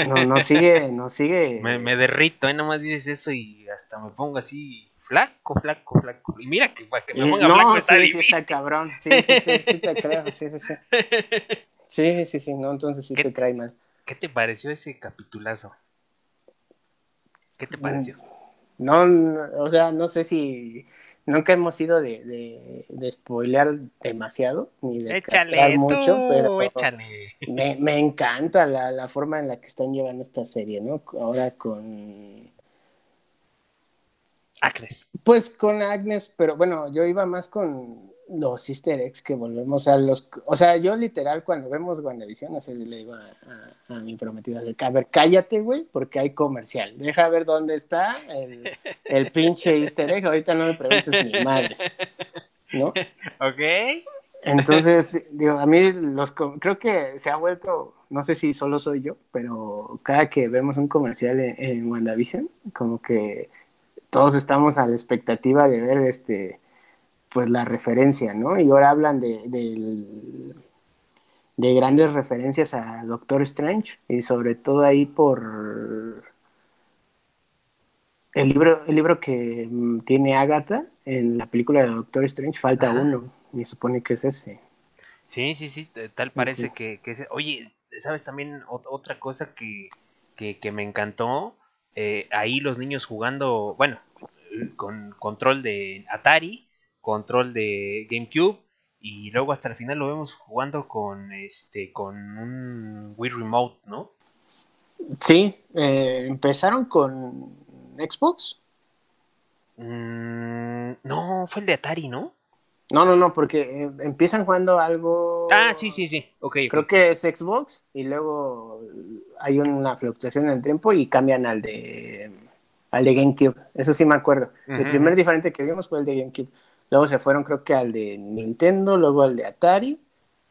No, no sigue, no sigue. Me, me derrito, ¿eh? Nomás dices eso y hasta me pongo así flaco, flaco, flaco. Y mira que para que me ponga flaco no, está sí, sí difícil. está cabrón. Sí, sí, sí, sí te *laughs* creo. Sí, sí, sí. *laughs* Sí, sí, sí, no, entonces sí ¿Qué- te trae mal. ¿Qué te pareció ese capitulazo? ¿Qué te pareció? No, no, o sea, no sé si nunca hemos ido de, de, de spoilear demasiado, ni de castrar mucho, pero me, me encanta la, la forma en la que están llevando esta serie, ¿no? Ahora con, Acres. pues con Agnes, pero bueno, yo iba más con los easter eggs que volvemos a los, o sea, yo literal cuando vemos WandaVision, así le digo a, a, a mi prometida, a ver, cállate, güey, porque hay comercial, deja ver dónde está el, el pinche easter egg, ahorita no me preguntes ni madres, ¿no? ¿Ok? Entonces, digo, a mí los, creo que se ha vuelto, no sé si solo soy yo, pero cada que vemos un comercial en, en WandaVision, como que todos estamos a la expectativa de ver este pues la referencia, ¿no? Y ahora hablan de, de grandes referencias a Doctor Strange y sobre todo ahí por el libro, el libro que mm, tiene Agatha en la película de Doctor Strange, falta Ajá. uno, y supone que es ese. Sí, sí, sí, tal parece Sí. que, que es... Oye, ¿sabes también ot- otra cosa que, que, que me encantó? Eh, ahí los niños jugando, bueno, con control de Atari, control de GameCube, y luego hasta el final lo vemos jugando con este con un Wii Remote, ¿no? Sí, eh, empezaron con Xbox Mm, no, fue el de Atari, ¿no? No, no, no, porque eh, empiezan jugando algo. Ah, sí, sí, sí. Ok. ok. Creo que es Xbox y luego hay una fluctuación en el tiempo y cambian al de al de GameCube. Eso sí me acuerdo. El primer diferente que vimos fue el de GameCube. Luego se fueron, creo que al de Nintendo, luego al de Atari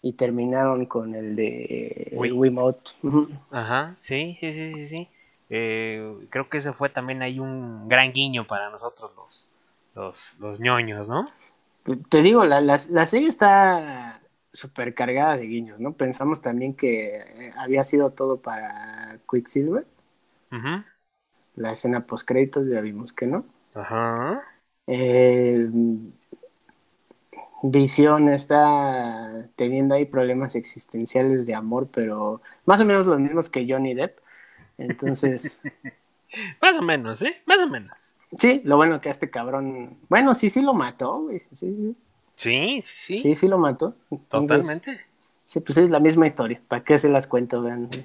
y terminaron con el de Wii. Wiimote. Ajá, sí, sí, sí, sí, sí. Eh, creo que ese fue también ahí un gran guiño para nosotros los, los, los ñoños, ¿no? Te digo, la, la, la serie está súper cargada de guiños, ¿no? Pensamos también que eh, había sido todo para Quicksilver. Ujú. La escena post créditos ya vimos que no. Ajá. Eh, Visión está teniendo ahí problemas existenciales de amor, pero más o menos los mismos que Johnny Depp. Entonces, *laughs* Más o menos, ¿eh? Más o menos. sí, lo bueno que a este cabrón, bueno, sí, sí lo mató, güey, sí, sí, Sí, sí, sí. sí, sí lo mató. Entonces, totalmente. Sí, pues es la misma historia. ¿Para qué se las cuento? Vean. *laughs*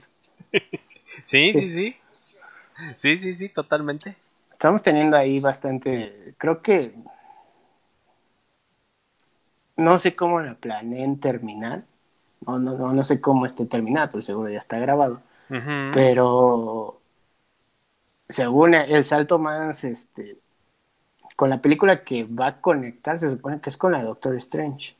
Sí, Sí. sí, sí. Sí, sí, sí, totalmente. Estamos teniendo ahí bastante, creo que no sé cómo la planeen terminar. No, no, no, no sé cómo esté terminada, pero seguro ya está grabado. Pero según el salto más este con la película que va a conectar, se supone que es con la Doctor Strange.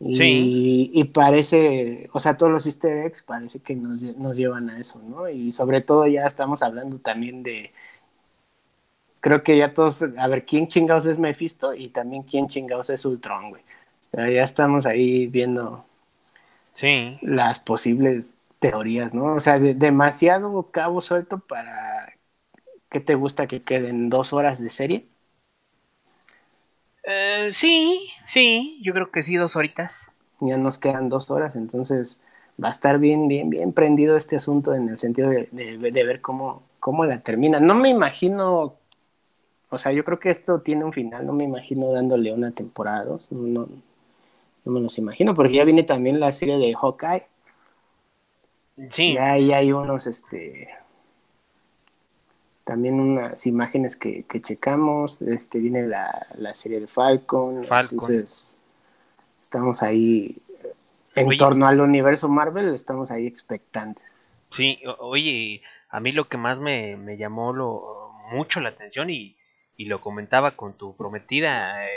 Y, Sí. y parece, o sea, todos los easter eggs parece que nos, nos llevan a eso, ¿no? Y sobre todo ya estamos hablando también de, creo que ya todos, a ver, ¿quién chingados es Mephisto? Y también quién chingados es Ultron, güey. Ya estamos ahí viendo Sí. las posibles teorías, ¿no? O sea, de- demasiado cabo suelto para que te gusta que queden dos horas de serie. Eh, sí, sí, yo creo que sí, dos horitas. Ya nos quedan dos horas, entonces va a estar bien, bien, bien prendido este asunto en el sentido de, de- de ver cómo, cómo la termina. No me imagino, o sea, yo creo que esto tiene un final, no me imagino dándole una temporada, dos, no, no me los imagino, porque ya viene también la serie de Hawkeye. Sí, Ya ahí hay unos, este, también unas imágenes que, que checamos, este, viene la, la serie de Falcon, Falcon. entonces estamos ahí en Oye. torno al universo Marvel, estamos ahí expectantes. sí. Oye, a mí lo que más me, me llamó lo, mucho la atención y, y lo comentaba con tu prometida eh,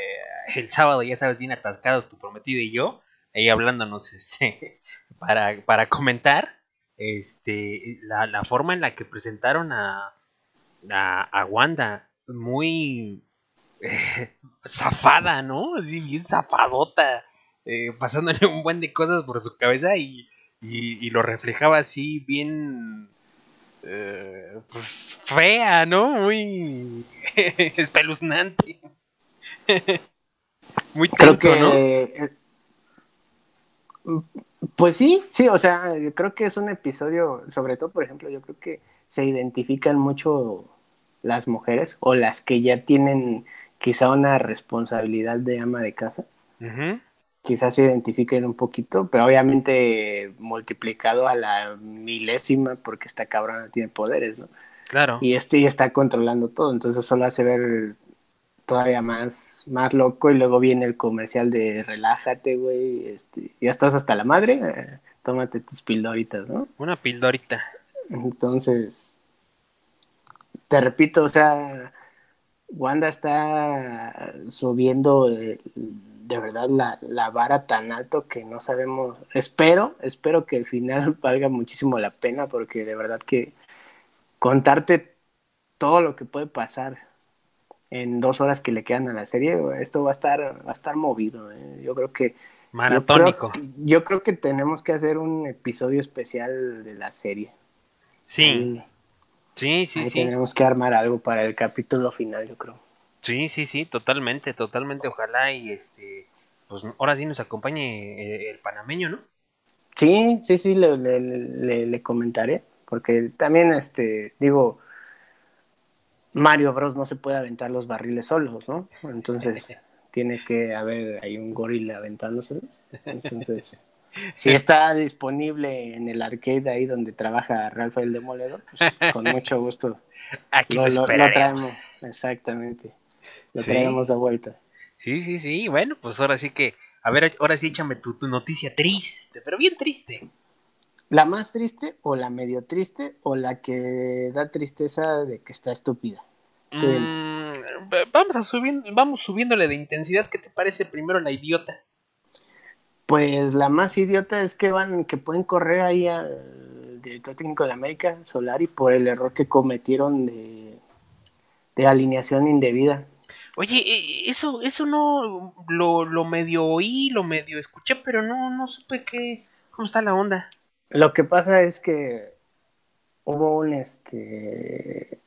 el sábado, ya sabes, bien atascados tu prometida y yo, ahí hablándonos *laughs* este, para, para comentar este, la, la forma en la que presentaron a, a, a Wanda, muy eh, zafada, ¿no? Así bien zafadota, eh, pasándole un buen de cosas por su cabeza y, y, y lo reflejaba así bien, eh, pues fea, ¿no? Muy *laughs* espeluznante. *laughs* Muy Creo tenso, que, ¿no? eh, pues sí, sí, o sea, creo que es un episodio, sobre todo, por ejemplo, yo creo que se identifican mucho las mujeres o las que ya tienen quizá una responsabilidad de ama de casa. Quizás se identifiquen un poquito, pero obviamente multiplicado a la milésima porque esta cabrona tiene poderes, ¿no? Claro. Y este ya está controlando todo, entonces solo hace ver todavía más, más loco y luego viene el comercial de relájate, güey, este, ya estás hasta la madre, eh, tómate tus pildoritas, ¿no? Una pildorita. Entonces, te repito, o sea, Wanda está subiendo eh, de verdad la, la vara tan alto que no sabemos, espero, espero que el final *laughs* valga muchísimo la pena porque de verdad que contarte todo lo que puede pasar en dos horas que le quedan a la serie, esto va a estar, va a estar movido. ¿eh? Yo creo que Maratónico. Yo creo, yo creo que tenemos que hacer un episodio especial de la serie. Sí, Ahí, sí, sí, ahí sí. tendremos que armar algo para el capítulo final, yo creo. Sí, sí, sí, totalmente, totalmente. Ojalá y este, pues ahora sí nos acompañe eh, el panameño, ¿no? Sí, sí, sí, le, le, le, le comentaré, porque también, este, digo, Mario Bros no se puede aventar los barriles solos, ¿no? Entonces *laughs* tiene que haber ahí un gorila aventándoselos. Entonces, *laughs* si está disponible en el arcade ahí donde trabaja Ralph el Demoledor, pues con mucho gusto *laughs* Aquí lo, traemos. Exactamente. lo traemos de vuelta. Sí, sí, sí. Bueno, pues ahora sí que. A ver, ahora sí échame tu, tu noticia triste, pero bien triste. ¿La más triste o la medio triste o la que da tristeza de que está estúpida? Mm, vamos, a subir, vamos subiéndole de intensidad. ¿Qué te parece primero la idiota? Pues la más idiota es que van, que pueden correr ahí al director técnico de América, Solari, por el error que cometieron de, de alineación indebida. Oye, e, eso, eso no lo, lo medio oí, lo medio escuché, pero no, no supe qué, cómo está la onda. Lo que pasa es que hubo un este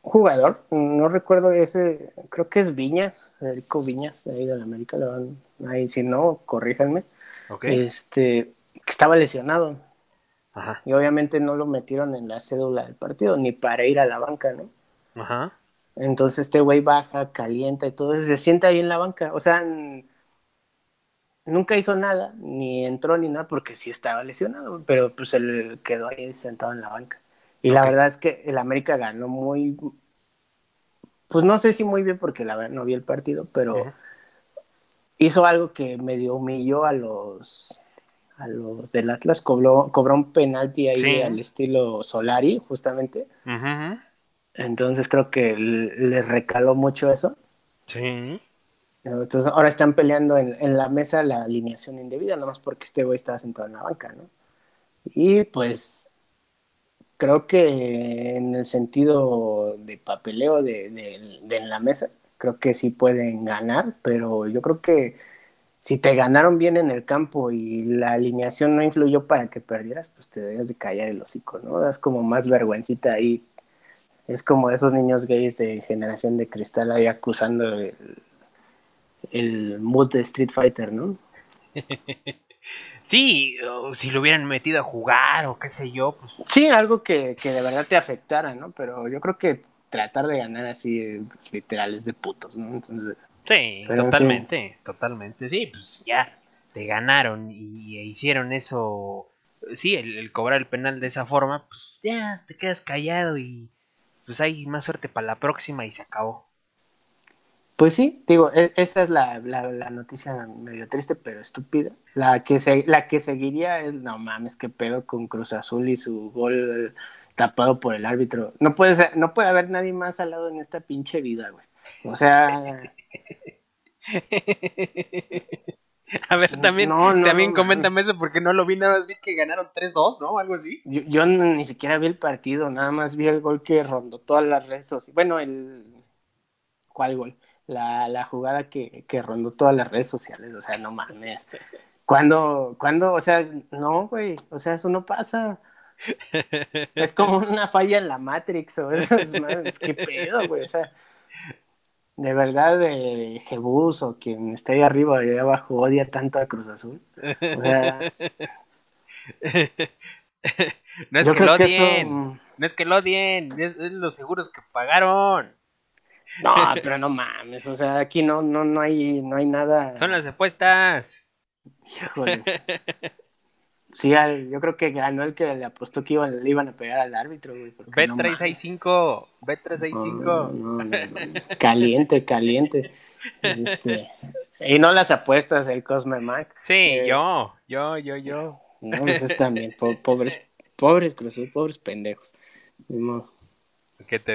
jugador, no recuerdo ese, creo que es Viñas, Federico Viñas, de ahí de la América, lo van, ahí si no, corríjanme. Este, que estaba lesionado. Ajá. Y obviamente no lo metieron en la cédula del partido, ni para ir a la banca, ¿no? Ajá. Entonces este güey baja, calienta y todo eso, se sienta ahí en la banca. O sea, nunca hizo nada, ni entró ni nada, porque sí estaba lesionado, pero pues él quedó ahí sentado en la banca. Y la verdad es que el América ganó muy, pues no sé si muy bien, porque la verdad no vi el partido, pero hizo algo que medio humilló a los a los del Atlas, cobró, cobró un penalti ahí al estilo Solari, justamente. Entonces creo que les recaló mucho eso. Sí. Entonces ahora están peleando en, en, la mesa la alineación indebida, nada más porque este güey estaba sentado en la banca, ¿no? Y pues creo que en el sentido de papeleo de, de, en la mesa, creo que sí pueden ganar, pero yo creo que si te ganaron bien en el campo y la alineación no influyó para que perdieras, pues te debías de callar el hocico, ¿no? Das como más vergüencita ahí. Es como esos niños gays de generación de cristal ahí acusando el, el mood de Street Fighter, ¿no? *laughs* sí, si lo hubieran metido a jugar o qué sé yo, pues... Sí, algo que, de verdad te afectara, ¿no? Pero yo creo que tratar de ganar así literal es de putos, ¿no? sí, totalmente, totalmente, sí, pues ya te ganaron y hicieron eso, sí, el, cobrar el penal de esa forma, pues ya te quedas callado y pues hay más suerte para la próxima y se acabó. Pues sí, digo, e, esa es la, noticia medio triste, pero estúpida. La que, se, la que seguiría es, no mames, qué pedo con Cruz Azul y su gol tapado por el árbitro. No puede, ser, no puede haber nadie más al lado en esta pinche vida, güey. O sea... *laughs* A ver, también, también coméntame eso porque no lo vi, nada más vi que ganaron 3-2, ¿no? Algo así. Yo, yo, ni siquiera vi el partido, nada más vi el gol que rondó todas las redes sociales. Bueno, el... ¿Cuál gol? La, la jugada que, que, rondó todas las redes sociales, o sea, no mames. Cuando, cuando, o sea, no, güey, o sea, eso no pasa. Es como una falla en la Matrix, o eso, es, es que pedo, güey, o sea, de verdad, de Jebus o quien esté ahí arriba y ahí abajo odia tanto a Cruz Azul. O sea, *laughs* no es que lo odien, no es que lo odien, es los seguros que pagaron. No, pero no mames, o sea, aquí no, no, no hay, no hay nada. Son las apuestas. Híjole. Sí, yo creo que ganó el que le apostó que iban, le iban a pegar al árbitro, güey. Bet365, Bet365. caliente, caliente. Este, y no las apuestas, el Cosme Mac. Sí, eh, yo, yo, yo, yo. No, pues es también, pobres, pobres Cruz pobres pendejos. Ni modo.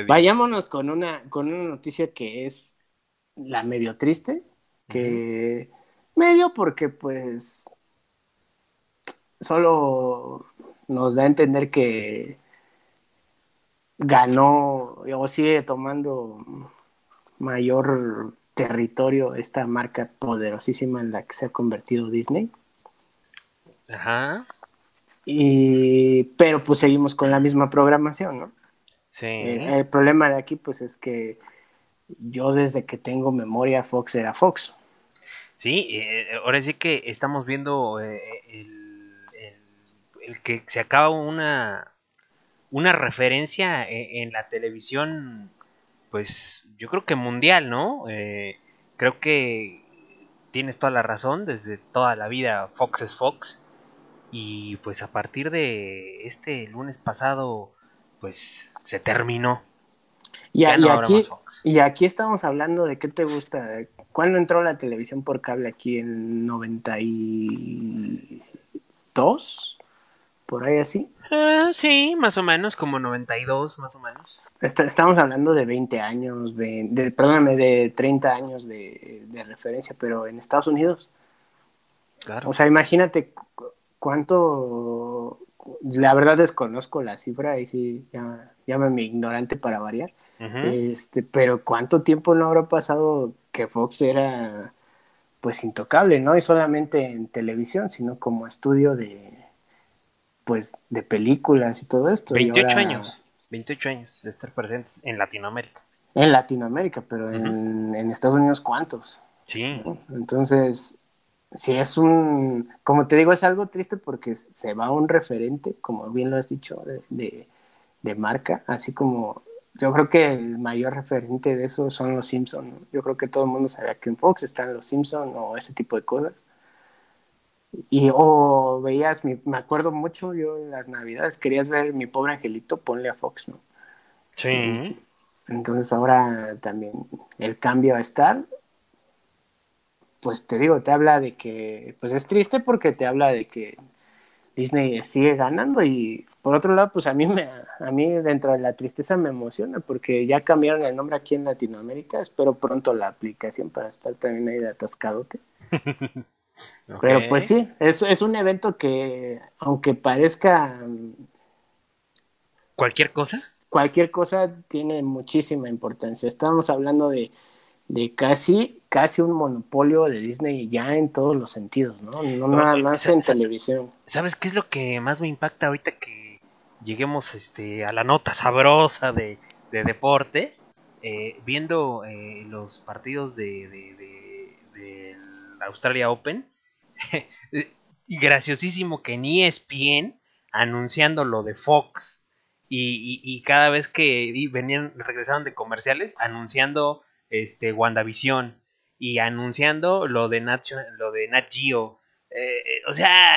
Vayámonos con una, con una noticia que es la medio triste, que medio porque pues solo nos da a entender que ganó o sigue tomando mayor territorio esta marca poderosísima en la que se ha convertido Disney. Ajá. Y, pero pues seguimos con la misma programación, ¿no? Eh, el problema de aquí, pues, es que yo desde que tengo memoria, Fox era Fox. Sí, eh, ahora sí que estamos viendo eh, el, que se acaba una, una referencia en, la televisión, pues yo creo que mundial, ¿no? creo que tienes toda la razón, desde toda la vida Fox es Fox. Y pues a partir de este lunes pasado, pues se terminó. Y, aquí, Y aquí estamos hablando de qué te gusta. ¿Cuándo entró la televisión por cable aquí? ¿En 92? ¿Por ahí así? Ah, sí, más o menos, como 92, más o menos. estamos hablando de 20 años, de, perdóname, de 30 años de, referencia, pero en Estados Unidos. Claro. O sea, imagínate cuánto. La verdad desconozco la cifra, y sí, ya, llámame ignorante para variar este, pero cuánto tiempo no habrá pasado que Fox era pues intocable, ¿no? Y solamente en televisión, sino como estudio de pues de películas y todo esto. 28 años, 28 años de estar presentes en Latinoamérica. En Latinoamérica, pero en, Estados Unidos, ¿cuántos? Sí. Entonces, si es un, como te digo, es algo triste porque se va un referente, como bien lo has dicho, de, de marca, así como yo creo que el mayor referente de eso son los Simpsons. Yo creo que todo el mundo sabía que en Fox están los Simpsons o ese tipo de cosas. Y o veías, me acuerdo mucho yo en las navidades, querías ver mi pobre angelito, ponle a Fox, ¿no? Sí. Entonces ahora también el cambio a Star, pues te digo, te habla de que, pues es triste porque te habla de que Disney sigue ganando y por otro lado, pues a mí, me, a mí dentro de la tristeza me emociona porque ya cambiaron el nombre aquí en Latinoamérica. Espero pronto la aplicación para estar también ahí de atascadote. *laughs* Pero pues sí, es, es un evento que, aunque parezca... ¿Cualquier cosa? Cualquier cosa tiene muchísima importancia. Estamos hablando de, de casi, casi un monopolio de Disney ya en todos los sentidos, ¿no? No nada más en televisión. ¿Sabes qué es lo que más me impacta ahorita que lleguemos este, a la nota sabrosa de, deportes, eh, viendo eh, los partidos de, de, Australia Open, *laughs* graciosísimo que ni ESPN anunciando lo de Fox y, cada vez que venían, regresaron de comerciales, anunciando este WandaVision y anunciando lo de Nat, lo de Nat Geo. Eh, o sea,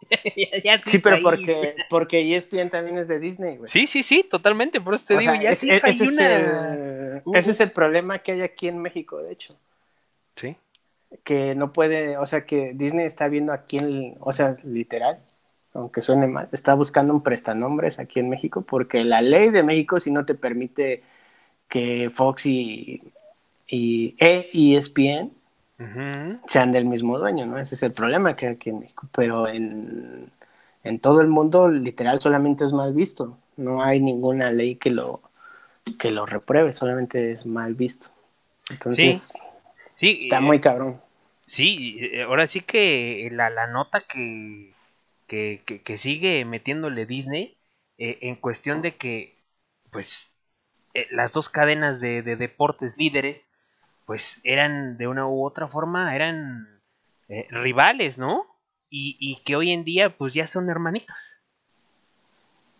*laughs* sí, pero porque, porque ESPN también es de Disney, güey. Sí, sí, sí, totalmente. Por eso te digo, ya ese, es el, ese es el problema que hay aquí en México, de hecho. Sí. Que no puede, o sea, que Disney está viendo aquí en, o sea, literal, aunque suene mal, está buscando un prestanombres aquí en México, porque la ley de México si no te permite que Fox y, y ESPN sean del mismo dueño, ¿no? Ese es el problema que hay aquí en México, pero en, todo el mundo literal solamente es mal visto, no hay ninguna ley que lo, que lo repruebe, solamente es mal visto. Entonces, sí, está muy cabrón. Sí, eh, ahora sí que la, la nota que, que, que, sigue metiéndole Disney eh, en cuestión de que, pues, eh, las dos cadenas de, de deportes líderes pues eran de una u otra forma, eran eh, rivales, ¿no? Y, que hoy en día pues ya son hermanitos.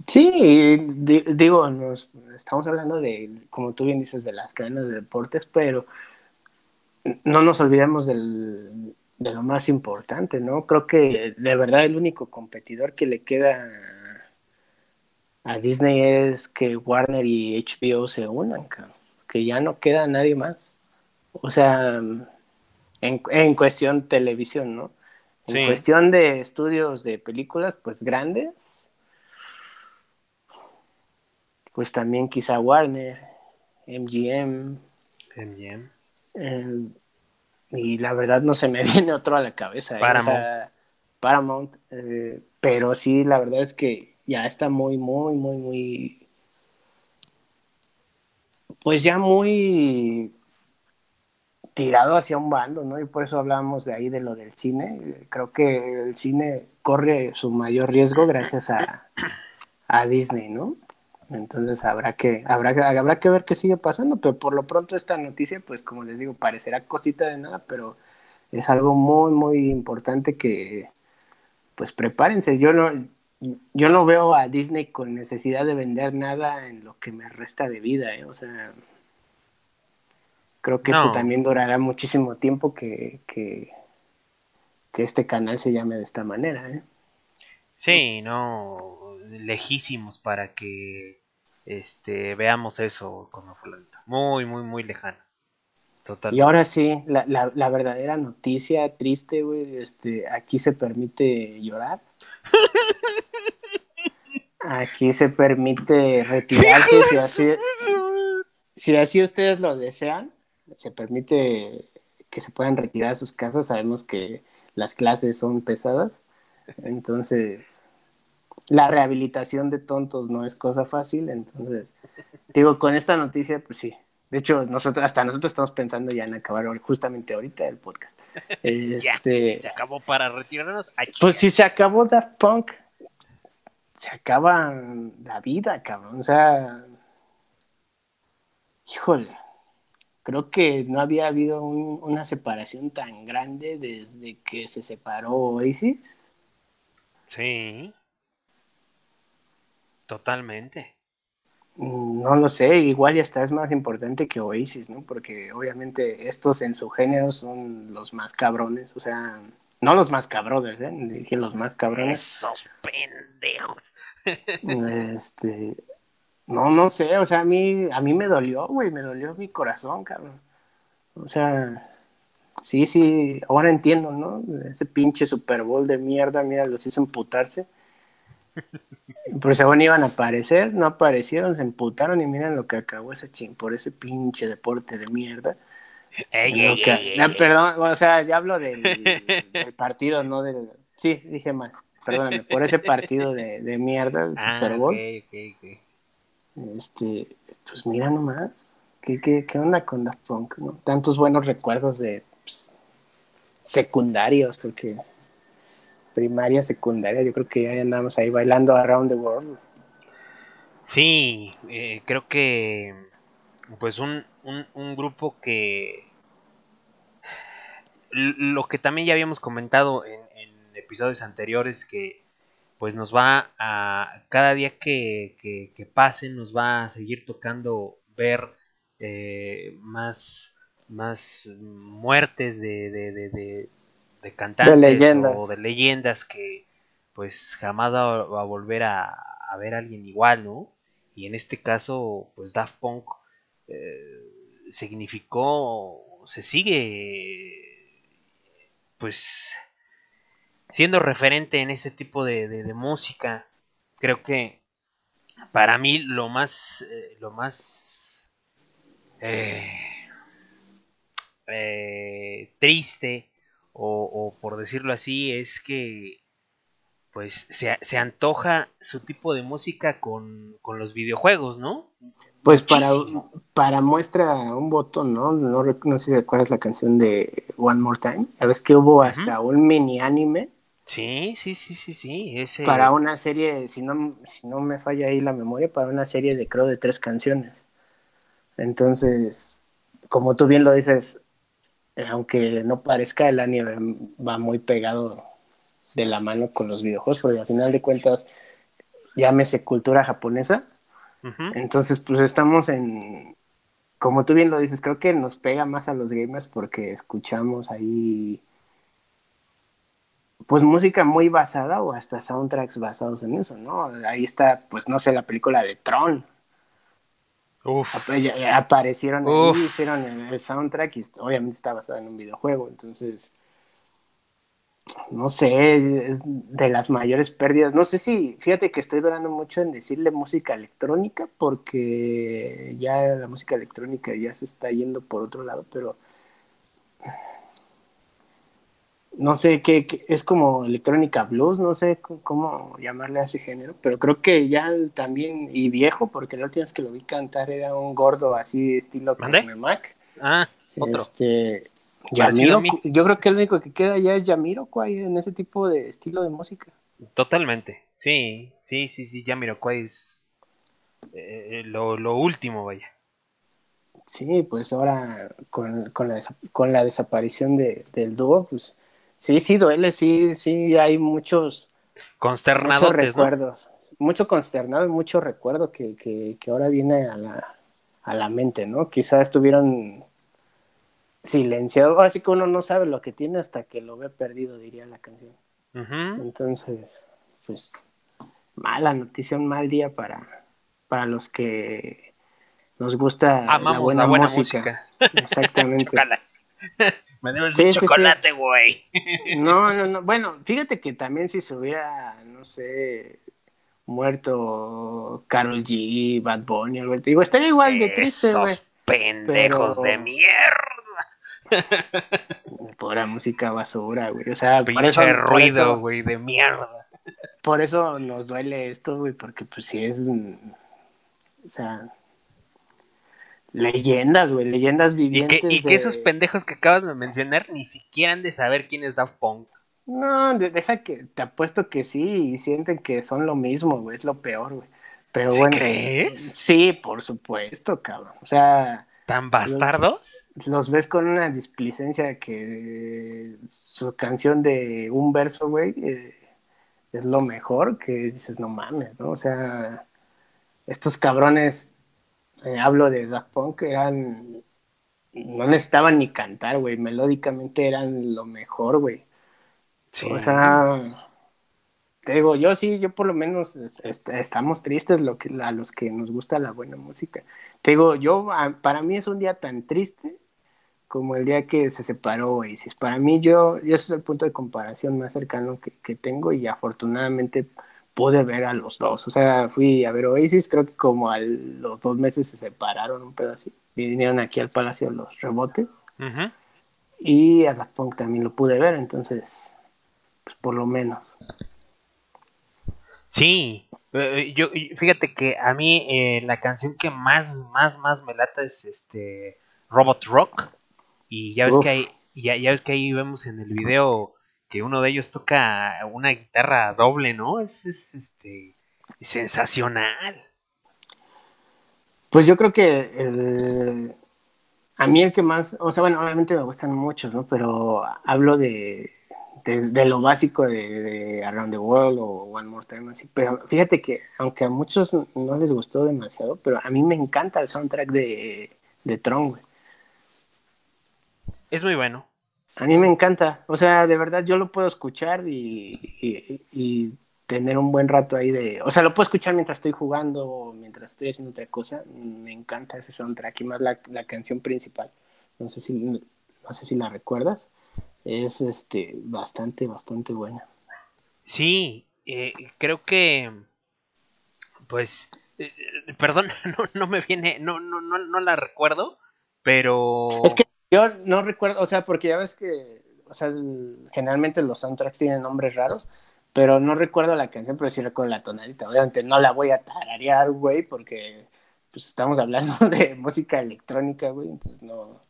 Sí, digo, nos estamos hablando de, como tú bien dices, de las cadenas de deportes, pero no nos olvidemos del, de lo más importante, ¿no? Creo que de verdad el único competidor que le queda a Disney es que Warner y HBO se unan, que ya no queda nadie más. O sea, en, en cuestión televisión, ¿no? En cuestión de estudios de películas, pues grandes, pues también quizá Warner, MGM. MGM. Eh, y la verdad no se me *laughs* viene otro a la cabeza. ¿eh? Paramount. Paramount. Eh, pero sí, la verdad es que ya está muy, muy, muy, muy. Pues ya muy tirado hacia un bando, ¿no? Y por eso hablamos de ahí de lo del cine. Creo que el cine corre su mayor riesgo gracias a, Disney, ¿no? Entonces habrá que, habrá, habrá que ver qué sigue pasando, pero por lo pronto esta noticia, pues como les digo, parecerá cosita de nada, pero es algo muy, muy importante que, pues prepárense. Yo no, yo no veo a Disney con necesidad de vender nada en lo que me resta de vida, ¿eh? O sea, Creo que esto también durará muchísimo tiempo que, que, este canal se llame de esta manera. ¿eh? Sí, no, lejísimos para que este, veamos eso con fulanito. Muy, muy, muy lejano. Total. Y ahora sí, la, la, la verdadera noticia triste, güey, este, aquí se permite llorar. *laughs* Aquí se permite retirarse si así, si así ustedes lo desean, se permite que se puedan retirar a sus casas. Sabemos que las clases son pesadas, entonces la rehabilitación de tontos no es cosa fácil. Entonces, digo, con esta noticia, pues sí. De hecho, nosotros, hasta nosotros estamos pensando ya en acabar justamente ahorita el podcast. *laughs* Este, se acabó para retirarnos. pues si se acabó Daft Punk, se acaba la vida, cabrón. O sea, híjole, creo que no había habido una separación tan grande desde que se separó Oasis. Sí. Totalmente. Mm, no lo sé, igual ya está es más importante que Oasis, ¿no? Porque obviamente estos en su género son los más cabrones, o sea, no los más cabrones, ¿eh? Dije los más cabrones. Esos pendejos. *laughs* Este. No, no sé, o sea, a mí, a mí me dolió, güey, me dolió mi corazón, cabrón. O sea, sí, sí, ahora entiendo, ¿no? Ese pinche Super Bowl de mierda, mira, los hizo emputarse. *laughs* Pero según iban a aparecer, no aparecieron, se emputaron y miren lo que acabó ese ching por ese pinche deporte de mierda perdón, o sea, ya hablo *laughs* del, partido, no del. Sí, dije mal, perdóname, por ese partido de, de mierda, el ah, Super Bowl. Este, pues mira nomás, ¿qué, qué, qué onda con Daft Punk? ¿no? Tantos buenos recuerdos de pues, secundarios, porque primaria, secundaria, yo creo que ya andamos ahí bailando Around the World. Sí, eh, creo que pues un, un, un grupo que lo que también ya habíamos comentado en, episodios anteriores que pues nos va a cada día que, que, pase nos va a seguir tocando ver eh, más más muertes de, de, de, de cantantes leyendas. o de leyendas que pues jamás va, a volver a, a, ver a alguien igual, ¿no? Y en este caso, pues Daft Punk eh, significó, se sigue pues siendo referente en este tipo de, música, creo que para mí lo más, eh, lo más eh, eh, triste o, por decirlo así es que pues se, se, antoja su tipo de música con, con los videojuegos, ¿no? Pues para, para muestra un botón, ¿no? ¿no? No sé si recuerdas la canción de One More Time. Sabes que hubo hasta un mini anime. Sí, sí, sí, sí, sí. Ese... Para una serie, si no, si no me falla ahí la memoria, para una serie de creo de tres canciones. Entonces, como tú bien lo dices, aunque no parezca, el anime va muy pegado de la mano con los videojuegos, porque al final de cuentas, llámese cultura japonesa entonces, pues estamos en, como tú bien lo dices, creo que nos pega más a los gamers porque escuchamos ahí, pues música muy basada o hasta soundtracks basados en eso, ¿no? Ahí está, pues no sé, la película de Tron. Uf. aparecieron ahí, hicieron el soundtrack y obviamente está basado en un videojuego, entonces no sé, es de las mayores pérdidas. No sé si, fíjate que estoy durando mucho en decirle música electrónica, porque ya la música electrónica ya se está yendo por otro lado, pero no sé qué, es como electrónica blues, no sé cómo llamarle a ese género, pero creo que ya también, y viejo, porque la última vez que lo vi cantar era un gordo así estilo Mac. Ah, otro. Este, Yamiro, yo creo que el único que queda ya es Yamiroquai en ese tipo de estilo de música. Totalmente, sí, sí, sí, sí, Yamiroquai es eh, lo, último, vaya. Sí, pues ahora con, con, la, con la desaparición de, del dúo, pues sí, sí duele, sí, sí, hay muchos, consternados recuerdos, mucho consternado, mucho recuerdo que, que, que ahora viene a la, a la mente, ¿no? Quizás estuvieron silenciado. Así que uno no sabe lo que tiene hasta que lo ve perdido, diría la canción. Entonces, pues, mala noticia, un mal día para, para los que nos gusta Amamos la la buena, buena música. música. Exactamente. *laughs* Me debes Sí, un sí, sí. chocolate, güey. *laughs* No, no, no. Bueno, fíjate que también si se hubiera, no sé, muerto Carol G, Bad Bunny, algo, digo, estaría igual de triste, güey. Pendejos Pero- de mierda. *laughs* Pura música basura, güey. O sea, por eso, ruido, güey, de mierda. Por eso nos duele esto, güey, porque pues sí es, o sea, leyendas, güey, leyendas Y vivientes. que, y que de- esos pendejos que acabas de mencionar ni siquiera han de saber quién es Daft Punk. No, de- deja que, te apuesto que sí, y sienten que son lo mismo, güey, es lo peor, güey. Pero ¿Sí bueno. crees? Sí, por supuesto, cabrón. O sea, ¿Tan bastardos? los ves con una displicencia que su canción de un verso, güey, eh, es lo mejor, que dices, no mames, ¿no? O sea, estos cabrones, eh, hablo de Daft Punk, eran, no necesitaban ni cantar, güey, melódicamente eran lo mejor, güey. Sí. O sea, te digo, yo sí, yo por lo menos es- est- estamos tristes lo que, a los que nos gusta la buena música. Te digo, yo, a- para mí es un día tan triste como el día que se separó Oasis. Para mí, yo, yo ese es el punto de comparación más cercano que, que tengo y afortunadamente pude ver a los dos. O sea, fui a ver Oasis, creo que como a los dos meses se separaron un pedo así. Vinieron aquí al Palacio los rebotes y a Daft Punk también lo pude ver, entonces, pues por lo menos. Sí, eh, yo y fíjate que a mí eh, la canción que más, más, más me lata es este Robot Rock. Y ya ves Uf. que ahí, ya, ya ves que ahí vemos en el video que uno de ellos toca una guitarra doble, ¿no? Es, es este sensacional. Pues yo creo que el- a mí el que más, o sea, bueno, obviamente me gustan muchos, ¿no? Pero hablo de, de, de lo básico de, de Around the World o One More Time, así. Pero fíjate que, aunque a muchos no les gustó demasiado, pero a mí me encanta el soundtrack de, de Tron, güey. Es muy bueno. A mí me encanta, o sea, de verdad yo lo puedo escuchar y, y- y tener un buen rato ahí de, o sea, lo puedo escuchar mientras estoy jugando o mientras estoy haciendo otra cosa, me encanta ese soundtrack y más la, la canción principal, no sé si, no sé si la recuerdas, es este bastante, bastante buena. Sí, eh, creo que, pues, eh, eh, perdón, *laughs* no, no me viene, no, no, no, no la recuerdo, pero... Es que yo no recuerdo, o sea, porque ya ves que, o sea, generalmente los soundtracks tienen nombres raros, pero no recuerdo la canción, pero sí recuerdo la tonadita. Obviamente no la voy a tararear, güey, porque pues estamos hablando *laughs* de música electrónica, güey, entonces no,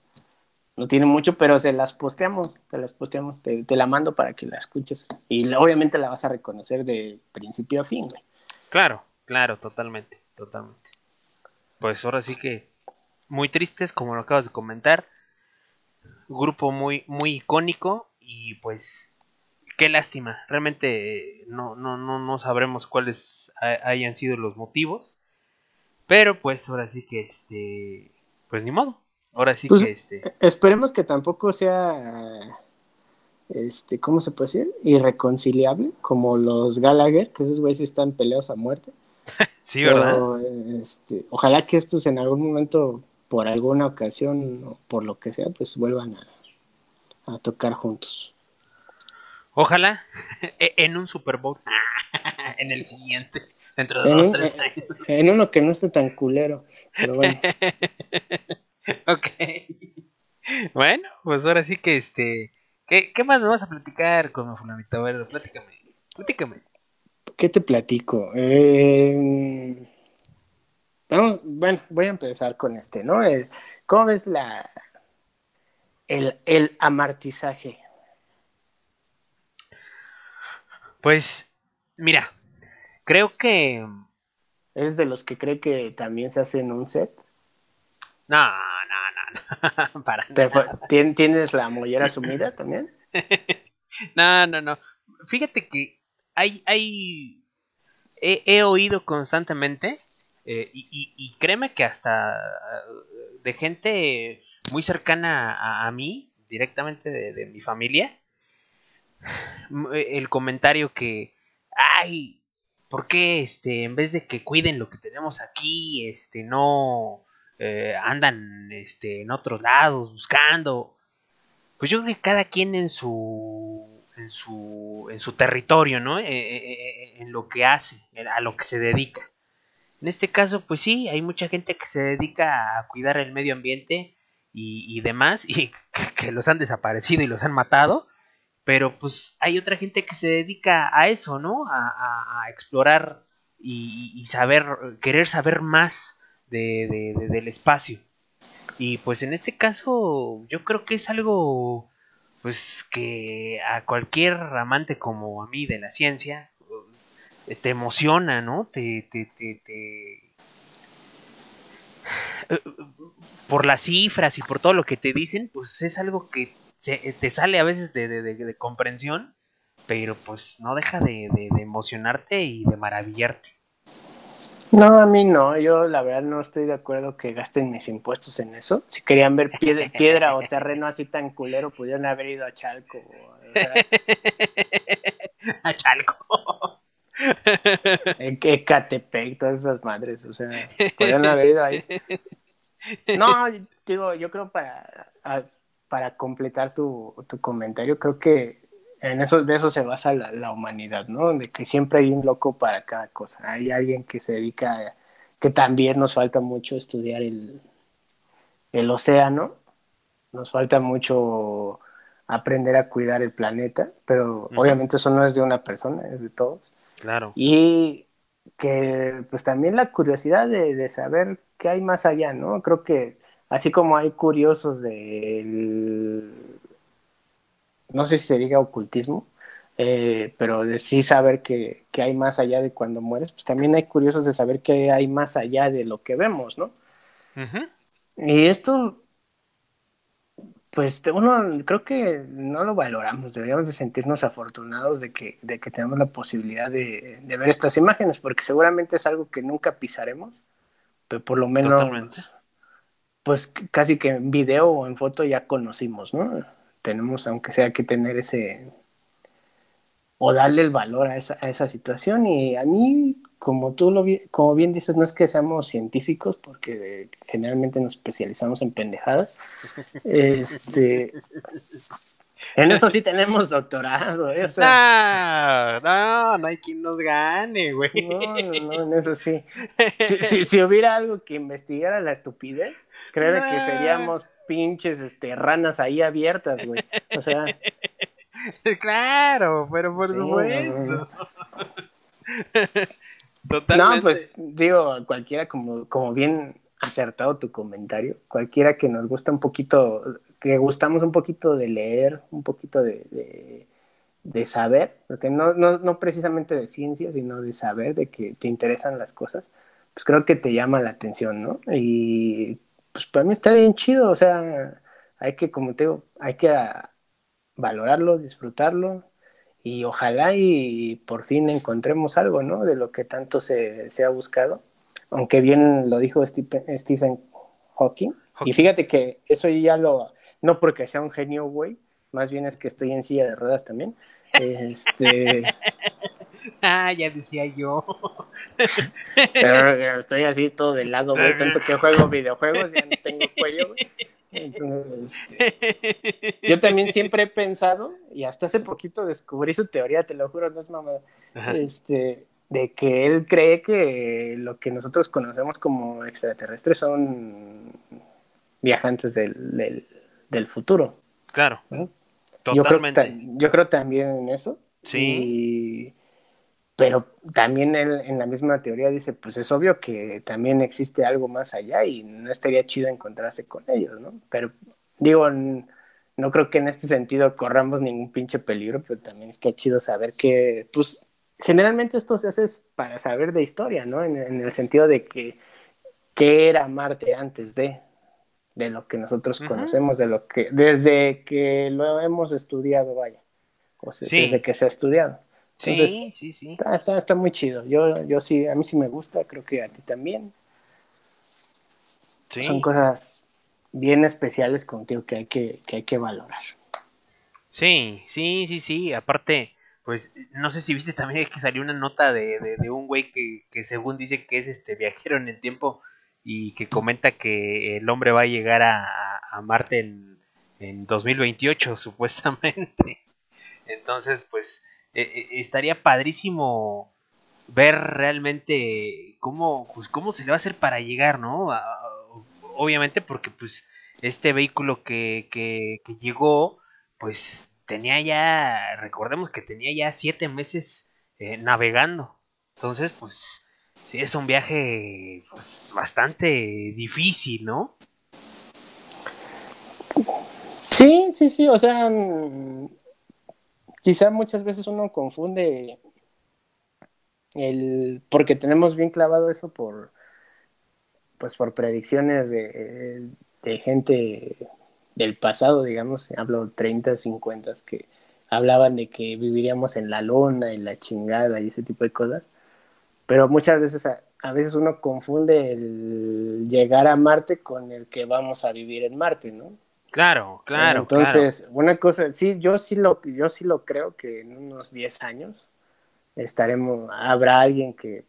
no tiene mucho, pero se las posteamos, te las posteamos, te, te la mando para que la escuches. Y obviamente la vas a reconocer de principio a fin, güey. Claro, claro, totalmente, totalmente. Pues ahora sí que muy tristes, como lo acabas de comentar. Grupo muy, muy icónico y pues qué lástima. Realmente eh, no, no, no, no sabremos cuáles ha- hayan sido los motivos. Pero pues ahora sí que este, pues ni modo. Ahora sí Pues, que este, Esperemos que tampoco sea, este, ¿cómo se puede decir? Irreconciliable, como los Gallagher, que esos güeyes están peleados a muerte. *laughs* sí, ¿verdad? Pero, este, ojalá que estos en algún momento, por alguna ocasión o por lo que sea, pues vuelvan a, a tocar juntos. Ojalá *laughs* e- en un Super Bowl, *laughs* en el siguiente, dentro de dos, ¿no? tres Eh, años. En uno que no esté tan culero, pero bueno. *laughs* ok. Bueno, pues ahora sí que este. ¿Qué, qué más me vas a platicar con fulanito? A ver, platícame. Platícame. ¿Qué te platico? Eh, vamos, bueno, voy a empezar con este, ¿no? Eh, ¿Cómo ves la el, el amartizaje? Pues, mira, creo que. ¿Es de los que cree que también se hace en un set? No, no, no, no. *laughs* Para ¿Te nada. fue- ¿tien- ¿Tienes la mollera sumida también? *laughs* No, no, no. Fíjate que hay, hay, he, he oído constantemente eh, y, créeme que hasta eh, de gente muy cercana a, a mí, directamente de, mi familia, m- el comentario que, ay, ¿por qué este, en vez de que cuiden lo que tenemos aquí, este, no eh, andan este, en otros lados buscando? Pues yo creo que cada quien en su en su, en su territorio, ¿no? Eh, en lo que hace, a lo que se dedica. En este caso, pues sí, hay mucha gente que se dedica a cuidar el medio ambiente y, demás, y *laughs* que, los han desaparecido y los han matado, pero pues hay otra gente que se dedica a eso, ¿no? A, explorar y, saber, querer saber más del espacio. Y pues en este caso yo creo que es algo pues que a cualquier amante como a mí de la ciencia te emociona, ¿no? Te, te, te, te por las cifras y por todo lo que te dicen, pues es algo que te sale a veces de, comprensión, pero pues no deja de, emocionarte y de maravillarte. No, a mí no, yo la verdad no estoy de acuerdo que gasten mis impuestos en eso. Si querían ver *laughs* piedra, o terreno así tan culero, pudieron haber ido a Chalco. *laughs* a Chalco. *laughs* En Ecatepec, todas esas madres, o sea, pudieron haber ido ahí. *laughs* No, digo, yo creo para, para completar tu, comentario, creo que en eso, de eso se basa la, humanidad, ¿no? De que siempre hay un loco para cada cosa. Hay alguien que se dedica, que también nos falta mucho estudiar el, el océano, nos falta mucho aprender a cuidar el planeta, pero obviamente eso no es de una persona, es de todos. Claro. Y que pues también la curiosidad de, saber qué hay más allá, ¿no? Creo que así como hay curiosos del, no sé si se diga ocultismo, eh, pero de sí saber que, hay más allá de cuando mueres, pues también hay curiosos de saber qué hay más allá de lo que vemos, ¿no? Y esto pues uno creo que no lo valoramos, deberíamos de sentirnos afortunados de que, de que tenemos la posibilidad de, ver estas imágenes, porque seguramente es algo que nunca pisaremos, pero por lo menos, pues casi que en video o en foto ya conocimos, ¿no? Tenemos, aunque sea que tener ese, o darle el valor a esa, a esa situación, y a mí como tú lo como bien dices, no es que seamos científicos, porque generalmente nos especializamos en pendejadas. Este, en eso sí tenemos doctorado, ¿eh? no, no, no hay quien nos gane, güey. No, no, en eso sí. *laughs* Si, si, hubiera algo que investigara la estupidez, creo que seríamos pinches este, ranas ahí abiertas, güey. O sea. *laughs* Claro, pero por supuesto. *laughs* No, pues digo, cualquiera como, como bien acertado tu comentario, cualquiera que nos gusta un poquito, que gustamos un poquito de leer, un poquito de, de, saber, porque no, no, no, precisamente de ciencia, sino de saber, de que te interesan las cosas, pues creo que te llama la atención, ¿no? Y pues para mí está bien chido, o sea, hay que, como te digo, hay que valorarlo, disfrutarlo, y ojalá y por fin encontremos algo, ¿no? De lo que tanto se, ha buscado, aunque bien lo dijo Stephen, Hawking. Y fíjate que eso ya lo, no porque sea un genio, güey, más bien es que estoy en silla de ruedas también. Este... *laughs* ah, ya decía yo. Pero estoy así todo de lado, güey, tanto que juego videojuegos, ya no tengo cuello, güey. Este, *laughs* yo también siempre he pensado, y hasta hace poquito descubrí su teoría, te lo juro, no es mamada, este, de que él cree que lo que nosotros conocemos como extraterrestres son viajantes del, del, futuro. Claro. Totalmente. Yo creo, yo creo también en eso. Sí. Pero también él en la misma teoría dice, pues es obvio que también existe algo más allá y no estaría chido encontrarse con ellos, ¿no? Pero digo, no creo que en este sentido corramos ningún pinche peligro, pero también está chido saber que, pues, generalmente esto se hace para saber de historia, ¿no? En, el sentido de que, ¿qué era Marte antes de? de lo que nosotros conocemos, de lo que, desde que lo hemos estudiado, vaya, o desde que se ha estudiado sí, sí, sí. Está, está, muy chido. Yo, yo sí, a mí sí me gusta, creo que a ti también. Son cosas bien especiales contigo que hay que, que hay que valorar. Sí, sí, sí, sí. Aparte, pues no sé si viste también que salió una nota de, de, un güey que, que, según dice que es este viajero en el tiempo y que comenta que el hombre va a llegar a, a Marte en, en 2028 *laughs* supuestamente. Entonces, pues e, e, estaría padrísimo ver realmente cómo, pues, cómo se le va a hacer para llegar, ¿no? obviamente porque pues este vehículo que, que, llegó, pues tenía ya, recordemos que tenía ya siete meses eh, navegando. Entonces, pues, sí, es un viaje pues, bastante difícil, ¿no? Sí, sí, sí, o sea, quizá muchas veces uno confunde el, porque tenemos bien clavado eso por, pues por predicciones de, de gente del pasado, digamos, hablo 30, 50, que hablaban de que viviríamos en la lona, en la chingada y ese tipo de cosas. Pero muchas veces, a, veces uno confunde el llegar a Marte con el que vamos a vivir en Marte, ¿no? Claro, claro. Entonces, una cosa, sí, yo sí lo, yo sí lo creo que en unos 10 años estaremos, habrá alguien que,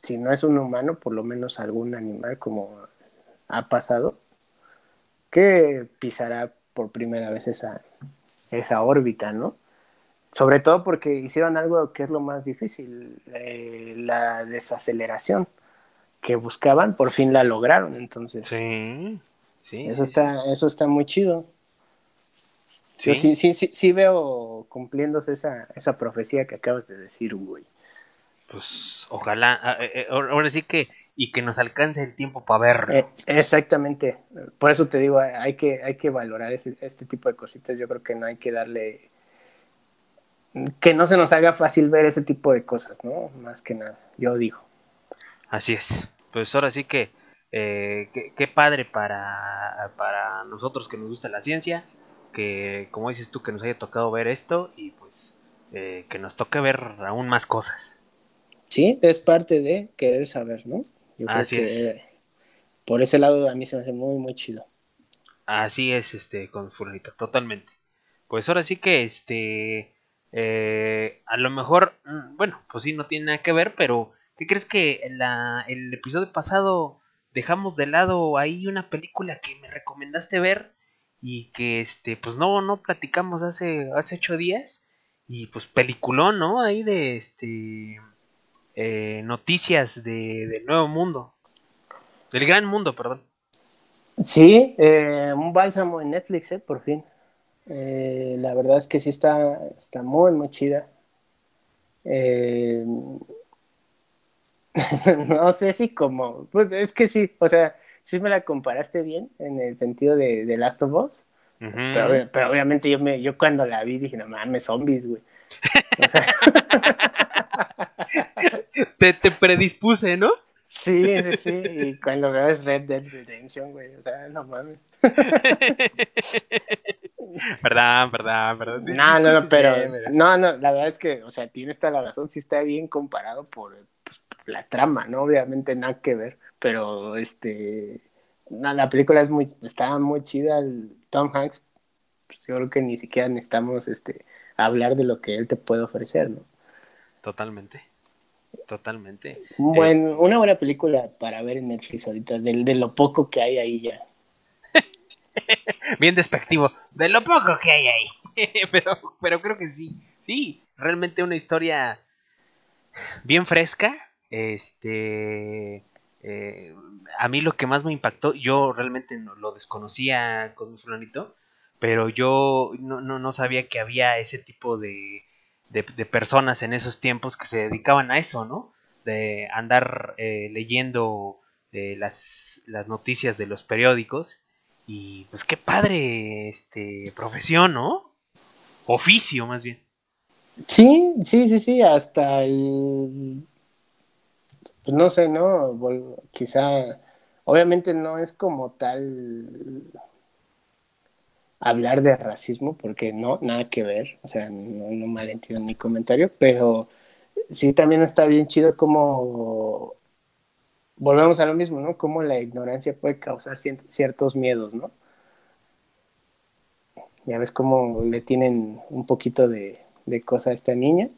si no es un humano, por lo menos algún animal como ha pasado, que pisará por primera vez esa, esa órbita, ¿no? Sobre todo porque hicieron algo que es lo más difícil, eh, la desaceleración que buscaban, por fin la lograron, entonces. Sí, sí. Eso está, eso está muy chido. ¿Sí? sí, sí, sí, veo cumpliéndose esa, esa profecía que acabas de decir, güey. Pues ojalá, eh, eh, ahora sí que y que nos alcance el tiempo para verlo. Eh, exactamente. Por eso te digo, hay que, hay que valorar este tipo de cositas. Yo creo que no hay que darle. Que no se nos haga fácil ver ese tipo de cosas, ¿no? Más que nada, yo digo. Así es. Pues ahora sí que. Eh, qué, padre para, para nosotros que nos gusta la ciencia. Que, como dices tú, que nos haya tocado ver esto. Y pues. Eh, que nos toque ver aún más cosas. Sí, es parte de querer saber, ¿no? Yo creo que por ese lado a mí se me hace muy, muy chido. Así es, este, con Fulanito, totalmente. Pues ahora sí que, este, eh, a lo mejor, mm, bueno, pues sí, no tiene nada que ver, pero ¿qué crees que la, el episodio pasado dejamos de lado ahí una película que me recomendaste ver y que, este, pues no, no platicamos hace, hace ocho días y pues peliculón, ¿no? Ahí de, este, eh, noticias de, del nuevo mundo. Del gran mundo, perdón. Sí, eh, un bálsamo en Netflix, eh, por fin. Eh, la verdad es que sí está, está muy, muy chida. *laughs* no sé si como, pues es que sí, o sea, sí me la comparaste bien en el sentido de, de Last of Us. pero, pero, obviamente yo me, yo cuando la vi dije, no mames, zombies, güey. O sea, *laughs* te, te predispuse, ¿no? Sí, sí, sí. Y cuando veo es Red Dead Redemption, güey. O sea, no mames. Perdón, perdón, perdón. No, no, no, pero. No, no, la verdad es que, o sea, tiene esta la razón. Sí está bien comparado por pues, la trama, ¿no? Obviamente nada que ver. Pero, este. No, la película es muy. Está muy chida. El Tom Hanks, pues yo creo que ni siquiera necesitamos este, hablar de lo que él te puede ofrecer, ¿no? Totalmente. Totalmente. Bueno, una buena película para ver en Netflix ahorita, de, de lo poco que hay ahí ya. *laughs* Bien despectivo, de lo poco que hay ahí. *laughs* pero, pero creo que sí, sí, realmente una historia bien fresca. Este, eh, a mí lo que más me impactó, yo realmente no, lo desconocía con mi fulanito, pero yo no, no, no sabía que había ese tipo de, de, personas en esos tiempos que se dedicaban a eso, ¿no? De andar eh, leyendo eh, las, las, noticias de los periódicos. Y pues qué padre este profesión, ¿no? Oficio más bien. Sí, sí, sí, sí, hasta el... Pues no sé, ¿no? Quizá, obviamente no es como tal hablar de racismo, porque no, nada que ver, o sea, no, no malentiendo mi comentario, pero sí también está bien chido como volvemos a lo mismo, ¿no? Cómo la ignorancia puede causar ciertos miedos, ¿no? Ya ves cómo le tienen un poquito de, de cosa a esta niña.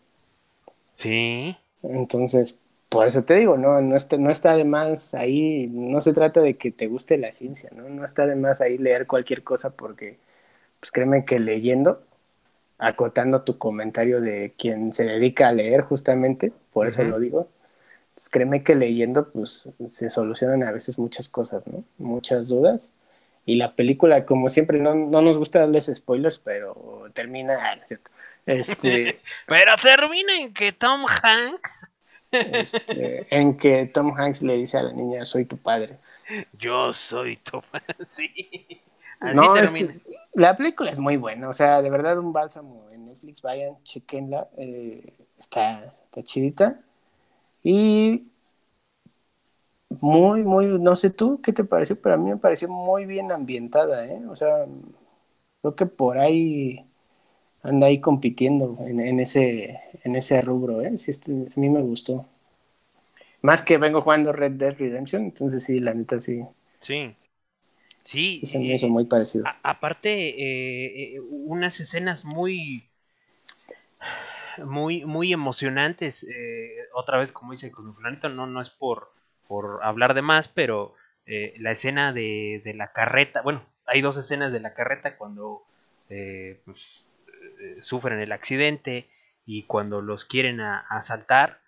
Sí. Entonces, por eso te digo, no, no está, no está de más ahí, no se trata de que te guste la ciencia, ¿no? No está de más ahí leer cualquier cosa porque, pues créeme que leyendo, acotando tu comentario de quien se dedica a leer justamente, por eso lo digo, pues créeme que leyendo, pues se solucionan a veces muchas cosas, ¿no? Muchas dudas. Y la película, como siempre, no, no nos gusta darles spoilers, pero termina. *laughs* Este, *laughs* pero termina en que Tom Hanks. Este, en que Tom Hanks le dice a la niña, soy tu padre. Yo soy tu padre. *laughs* Sí. Así no, termina. la película es muy buena, o sea, de verdad un bálsamo en Netflix, vayan, chequenla, eh, está, está chidita. Y muy, muy, no sé tú qué te pareció, pero a mí me pareció muy bien ambientada, ¿eh? O sea, creo que por ahí anda ahí compitiendo en, ese, en ese rubro, ¿eh? Sí, este, a mí me gustó. Más que vengo jugando Red Dead Redemption, entonces sí, la neta sí. Sí. Sí. Eso me hizo muy parecido. aparte, eh, eh, unas escenas muy muy muy emocionantes eh, otra vez como dice con planeta no no es por por hablar de más pero la escena de, de, la carreta bueno hay dos escenas de la carreta cuando pues, eh, sufren el accidente y cuando los quieren asaltar,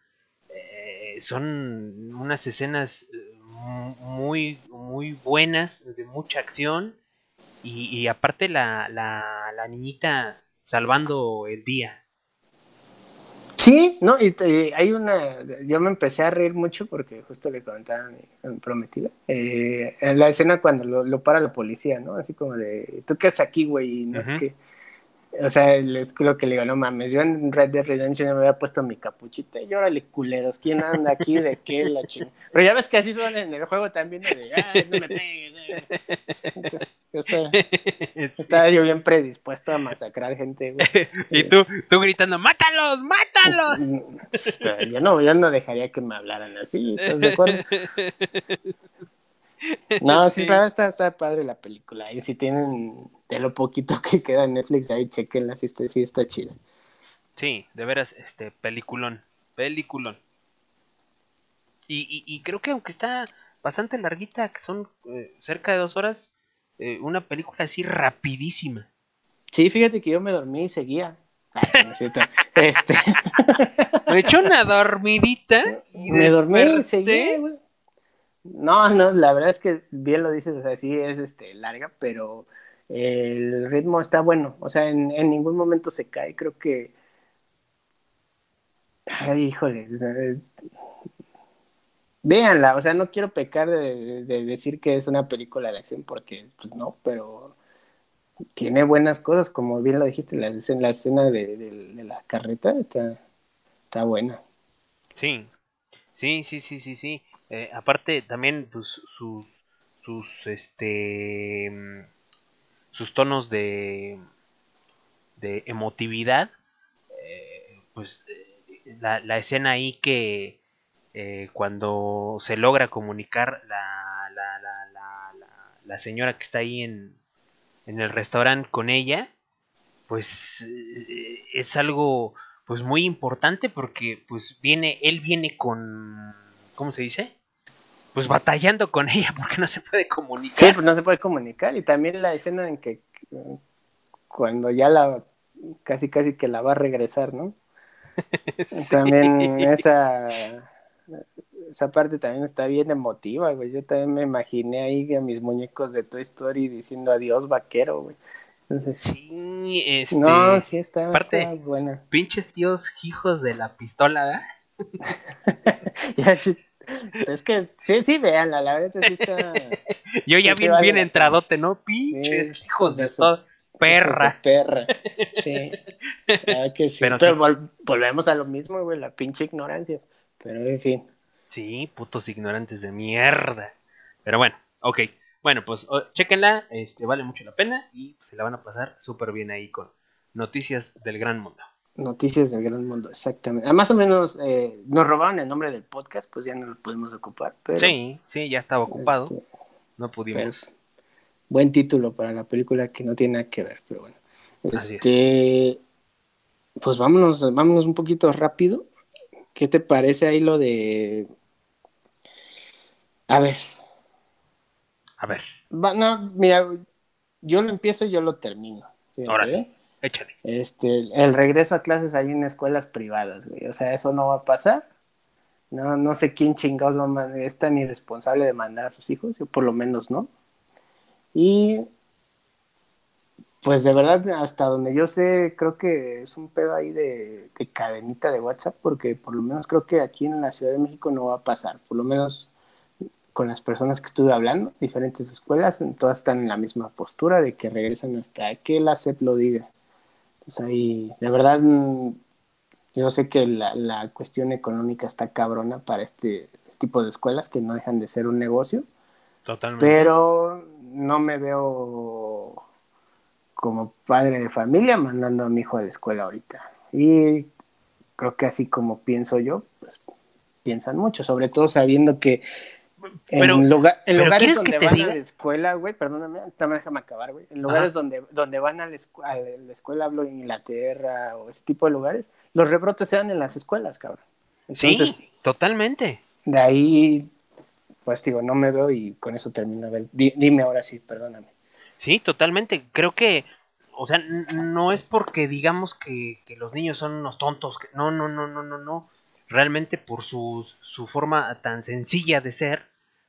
eh, son unas escenas eh, muy, muy buenas, de mucha acción y, aparte la, la, niñita salvando el día. Sí, no, y hay una, yo me empecé a reír mucho porque justo le comentaba a mi, prometida, en la escena cuando lo, para la policía, ¿no? Así como de, ¿tú qué haces aquí, güey? Y no es que o sea, es lo que le digo, no mames, yo en Red Dead Redemption me había puesto mi capuchita y órale, culeros, ¿quién anda aquí? ¿De qué? La ching... Pero ya ves que así son en el juego también, de, ay, no me pegues. Está, *laughs* está yo bien predispuesto a masacrar gente, güey. *laughs* y tú, tú gritando, ¡mátalos, mátalos! yo no, yo no dejaría que me hablaran así, ¿estás de acuerdo? *laughs* No, sí, Está, está, está, padre la película. Y si tienen de lo poquito *laughs* que queda en Netflix, ahí chequenla, si está, sí está chida. Sí, de veras, este, peliculón. Peliculón. Y, y, creo que aunque está bastante larguita, que son eh, cerca de dos horas, eh, una película así rapidísima. Sí, fíjate que yo me dormí y seguía. *laughs* este. *laughs* Me eché una dormidita. Y me dormí y seguía, güey. No, no, la verdad es que bien lo dices, o sea, sí es este, larga, pero el ritmo está bueno, o sea, en, ningún momento se cae, creo que... Ay, híjole, véanla, o sea, no quiero pecar de, decir que es una película de acción porque, pues no, pero tiene buenas cosas, como bien lo dijiste, la, la escena de, de la carreta está, está buena. Sí, sí, sí, sí, sí, sí. Eh, aparte, también pues, sus, sus, este, sus tonos de, de emotividad, eh, pues la, la, escena ahí que eh, cuando se logra comunicar la, la, la, la, señora que está ahí en, en el restaurante con ella, pues es algo pues muy importante porque pues viene, él viene con ¿cómo se dice? Pues batallando con ella *laughs* porque no se puede comunicar. Sí, pues no se puede comunicar. Y también la escena en que cuando ya la casi casi que la va a regresar, ¿no? *laughs* También esa esa parte también está bien emotiva, güey. Yo también me imaginé ahí a mis muñecos de Toy Story diciendo adiós vaquero, güey. sí, este... No, sí está, está buena. Pinches tíos hijos de la pistola, ¿verdad? *laughs* es que sí, sí, véanla, la verdad sí está. *laughs* Yo ya bien, bien entradote, ¿no? Pinches hijos de todo. Perra. perra. Sí. *laughs* que sí. Pero, volvemos a lo mismo, güey, la pinche ignorancia. Pero en fin. Sí, putos ignorantes de mierda. Pero bueno, ok. Bueno, pues chequenla, este, vale mucho la pena y se la van a pasar súper bien ahí con noticias del gran mundo. Noticias del gran mundo, exactamente. Ah, más o menos eh, nos robaron el nombre del podcast, pues ya no lo pudimos ocupar. Pero, sí, sí, ya estaba ocupado. Este, no pudimos. buen título para la película que no tiene nada que ver, pero bueno. Este, pues vámonos, vámonos un poquito rápido. ¿Qué te parece ahí lo de... A ver. A ver. no, mira, yo lo empiezo y yo lo termino. Ahora sí, ¿eh? Échale. Este, el regreso a clases ahí en escuelas privadas, güey. O sea, eso no va a pasar. No, no sé quién chingados va es tan irresponsable de mandar a sus hijos, yo por lo menos no. Y pues de verdad, hasta donde yo sé, creo que es un pedo ahí de, cadenita de WhatsApp, porque por lo menos creo que aquí en la Ciudad de México no va a pasar, por lo menos con las personas que estuve hablando, diferentes escuelas, todas están en la misma postura de que regresan hasta que la CEP lo diga. Ahí, de verdad, yo sé que la, la cuestión económica está cabrona para este, este, tipo de escuelas que no dejan de ser un negocio. Totalmente. Pero no me veo como padre de familia mandando a mi hijo a la escuela ahorita. Y creo que así como pienso yo, pues piensan mucho, sobre todo sabiendo que en, lugar, en lugares donde van a la escuela, güey, perdóname, también déjame acabar, güey. En lugares donde, donde van a la, escuela, a la, escuela, hablo en Inglaterra o ese tipo de lugares, los rebrotes se dan en las escuelas, cabrón. sí, totalmente. De ahí, pues digo, no me veo y con eso termino. Dime ahora sí, perdóname. Sí, totalmente. Creo que, o sea, no es porque digamos que, que los niños son unos tontos. Que, no, no, no, no, no, no. Realmente por su, su forma tan sencilla de ser,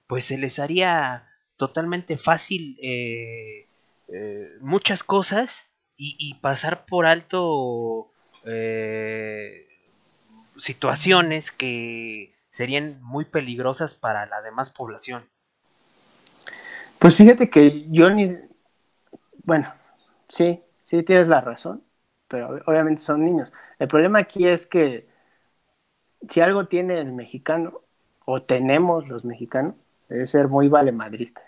pues se les haría totalmente fácil eh, eh, muchas cosas y, pasar por alto eh, situaciones que serían muy peligrosas para la demás población. Pues fíjate que yo ni... Bueno, sí, sí tienes la razón, pero obviamente son niños. El problema aquí es que si algo tiene el mexicano, o tenemos los mexicanos, es ser muy valemadristas.